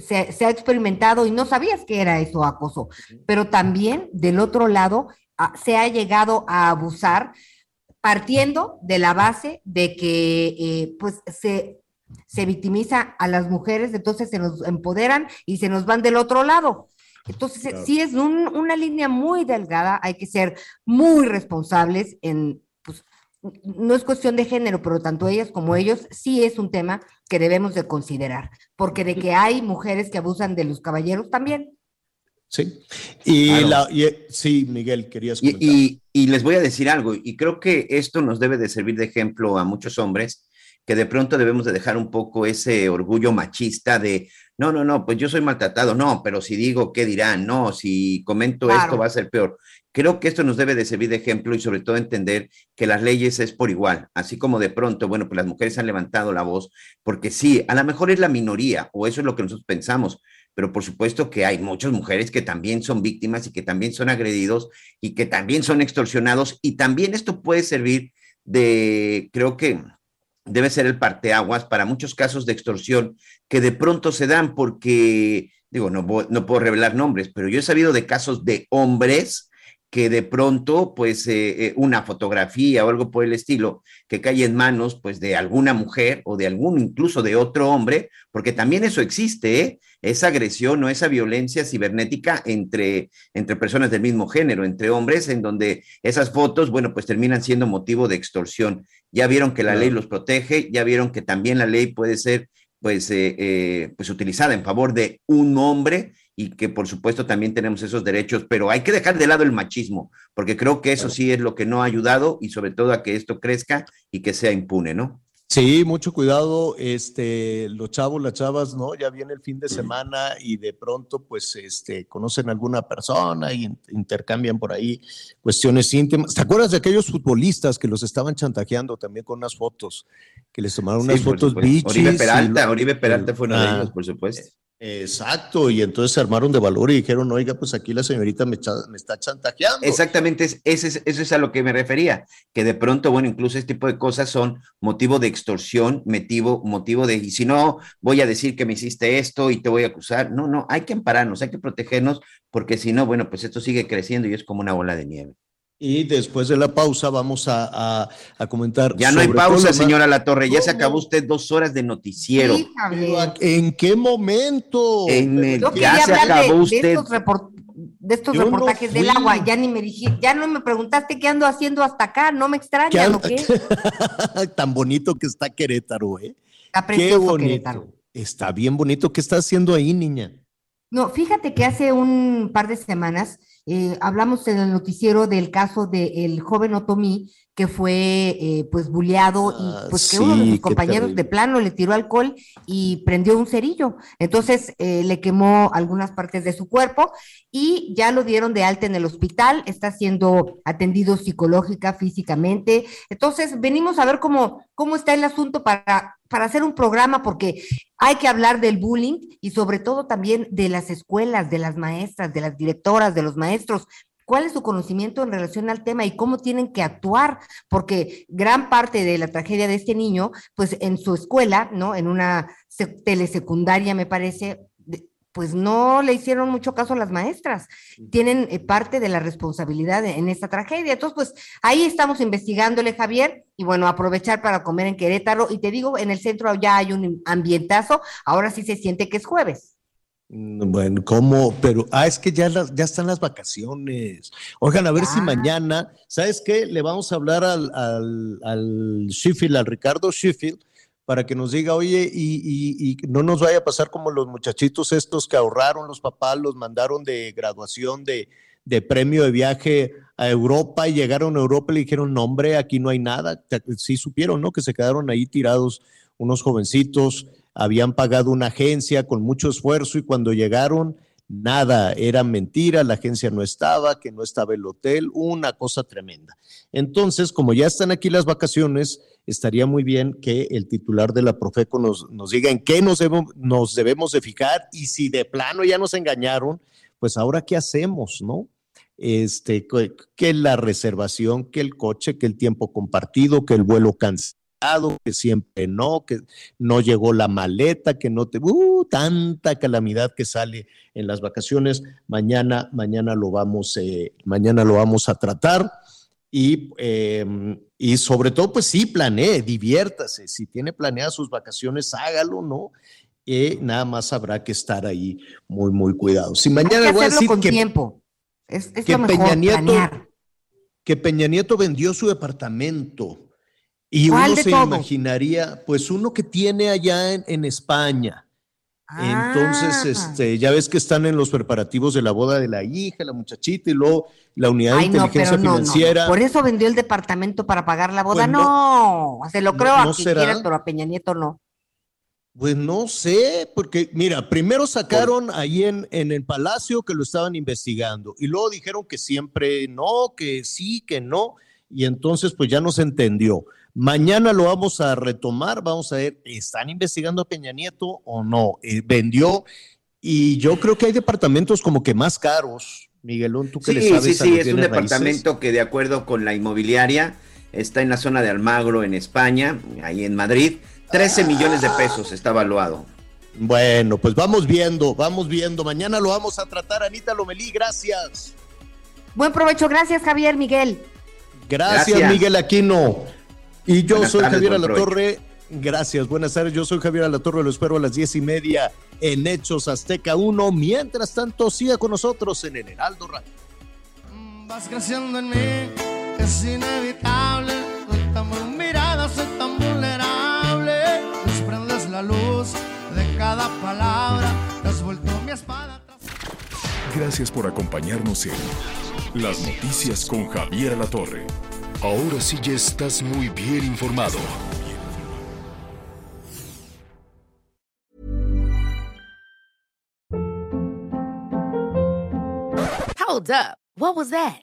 se, se ha experimentado y no sabías que era eso acoso, pero también del otro lado ah, se ha llegado a abusar partiendo de la base de que eh, pues se, se victimiza a las mujeres, entonces se nos empoderan y se nos van del otro lado. Entonces, Claro. sí es un- una línea muy delgada, hay que ser muy responsables en, no es cuestión de género, pero tanto ellas como ellos sí es un tema que debemos de considerar, porque de que hay mujeres que abusan de los caballeros también. Sí. Y, Claro. la, y, sí, Miguel, querías Y, comentar. y- y les voy a decir algo, y creo que esto nos debe de servir de ejemplo a muchos hombres, que de pronto debemos de dejar un poco ese orgullo machista de, no, no, no, pues yo soy maltratado, no, pero si digo, ¿qué dirán? No, si comento Claro. esto va a ser peor. Creo que esto nos debe de servir de ejemplo y sobre todo entender que las leyes es por igual, así como de pronto, bueno, pues las mujeres han levantado la voz, porque sí, a lo mejor es la minoría, o eso es lo que nosotros pensamos, pero por supuesto que hay muchas mujeres que también son víctimas y que también son agredidos y que también son extorsionados y también esto puede servir de, creo que debe ser el parteaguas para muchos casos de extorsión que de pronto se dan porque, digo, no, no puedo revelar nombres, pero yo he sabido de casos de hombres que de pronto, pues, eh, eh, una fotografía o algo por el estilo, que cae en manos, pues, de alguna mujer o de algún, incluso de otro hombre, porque también eso existe, ¿eh? Esa agresión o esa violencia cibernética entre, entre personas del mismo género, entre hombres, en donde esas fotos, bueno, pues terminan siendo motivo de extorsión. Ya vieron que la ley los protege, ya vieron que también la ley puede ser, pues, pues utilizada en favor de un hombre y que por supuesto también tenemos esos derechos, pero hay que dejar de lado el machismo, porque creo que eso sí es lo que no ha ayudado y sobre todo a que esto crezca y que sea impune, ¿no? Sí, mucho cuidado, este, los chavos, las chavas, ¿no? Ya viene el fin de semana y de pronto, pues, este, conocen a alguna persona y in- intercambian por ahí cuestiones íntimas. ¿Te acuerdas de aquellos futbolistas que los estaban chantajeando también con unas fotos? Que les tomaron unas Sí, fotos bichis. Oribe Peralta, lo- Oribe Peralta fue uno de Ah, ellos, por supuesto. Exacto, y entonces se armaron de valor y dijeron, oiga, pues aquí la señorita me, está chantajeando. Exactamente, es- ese es- eso es a lo que me refería, que de pronto, bueno, incluso este tipo de cosas son motivo de extorsión, motivo, motivo de, y si no, voy a decir que me hiciste esto y te voy a acusar. No, no, hay que ampararnos, hay que protegernos, porque si no, bueno, pues esto sigue creciendo y es como una bola de nieve. Y después de la pausa vamos a, a- a comentar. Ya no hay pausa, lo señora La Torre, ya se acabó usted dos horas de noticiero. Sí. ¿En qué momento? En el- Yo ya quería se hablar de- estos, report- de estos Yo no reportajes del agua. Ya ni me dijiste, ya no me preguntaste qué ando haciendo hasta acá, no me ¿Qué extraña, an- ¿o qué? (laughs) Tan bonito que está Querétaro, ¿eh? Está Qué bonito. Querétaro. Está bien bonito. ¿Qué está haciendo ahí, niña? No, fíjate que hace un par de semanas eh, hablamos en el noticiero del caso del joven Otomí que fue eh, pues bulleado y pues que uno de sus compañeros de plano le tiró alcohol y prendió un cerillo. Entonces eh, le quemó algunas partes de su cuerpo y ya lo dieron de alta en el hospital, está siendo atendido psicológica, físicamente. Entonces venimos a ver cómo, cómo está el asunto para, para hacer un programa porque hay que hablar del bullying y sobre todo también de las escuelas, de las maestras, de las directoras, de los maestros. ¿Cuál es su conocimiento en relación al tema y cómo tienen que actuar? Porque gran parte de la tragedia de este niño, pues en su escuela, ¿no? En una se- telesecundaria, me parece, pues no le hicieron mucho caso a las maestras. Tienen eh, parte de la responsabilidad en esta tragedia. Entonces, pues ahí estamos investigándole, Javier, y bueno, aprovechar para comer en Querétaro. Y te digo, en el centro ya hay un ambientazo, ahora sí se siente que es jueves. Bueno, ¿cómo? Pero, ah, es que ya, las, ya están las vacaciones. Oigan, a ver si mañana, ¿sabes qué? Le vamos a hablar al, al, al Sheffield, al Ricardo Sheffield, para que nos diga, oye, y, y- y no nos vaya a pasar como los muchachitos estos que ahorraron los papás, los mandaron de graduación de, de premio de viaje a Europa y llegaron a Europa y le dijeron, no hombre, aquí no hay nada. Sí supieron, ¿no? Que se quedaron ahí tirados unos jovencitos, habían pagado una agencia con mucho esfuerzo y cuando llegaron, nada, era mentira, la agencia no estaba, que no estaba el hotel, una cosa tremenda. Entonces, como ya están aquí las vacaciones, estaría muy bien que el titular de la Profeco nos, nos diga en qué nos debemos, de fijar y si de plano ya nos engañaron, pues ahora qué hacemos, ¿no? Este, que la reservación, que el coche, que el tiempo compartido, que el vuelo cancelado que siempre no, que no llegó la maleta, que no te, uh, tanta calamidad que sale en las vacaciones. Mañana, mañana lo vamos, eh, mañana lo vamos a tratar. Y, em, y sobre todo, pues sí, planee, diviértase. Si tiene planeadas sus vacaciones, hágalo, ¿no? Y nada más habrá que estar ahí muy, muy cuidado. Si mañana Hay que voy a decir con que, tiempo. Es, es que lo mejor, Peña Nieto, planear. que Peña Nieto vendió su departamento. Y ¿Cuál uno de se imaginaría, pues uno que tiene allá en, en España. Ah. Entonces, este, ya ves que están en los preparativos de la boda de la hija, la muchachita, y luego la unidad Ay, de inteligencia no, no. financiera. Por eso vendió el departamento para pagar la boda. Pues no, se lo creo a quien será. quieras, pero a Peña Nieto no. Pues no sé, porque mira, primero sacaron ahí en, en el palacio que lo estaban investigando y luego dijeron que siempre no, que sí, que no, y entonces pues ya no se entendió. Mañana lo vamos a retomar, vamos a ver, ¿están investigando a Peña Nieto o no? Eh, vendió y yo creo que hay departamentos como que más caros. Miguelón, tú que le Sí, sabes sí, sí, los es un raíces. departamento que de acuerdo con la inmobiliaria está en la zona de Almagro, en España, ahí en Madrid. 13 millones de pesos está evaluado. Bueno, pues vamos viendo, vamos viendo. Mañana lo vamos a tratar, Anita Lomelí, gracias. Buen provecho, gracias Javier Miguel. Gracias, Gracias. Miguel Aquino. Y yo Buenas soy tardes, Javier Alatorre. Gracias, buenas tardes. Yo soy Javier Alatorre, lo espero a las diez y media en Hechos Azteca 1. Mientras tanto, siga con nosotros en el Heraldo Radio. Vas creciendo en mí, es inevitable. Soy tan muy mirada, la luz de cada palabra. Te has vuelto mi espada. Gracias por acompañarnos en Las Noticias con Javier Alatorre. Ahora sí ya estás muy bien informado. Hold up. What was that?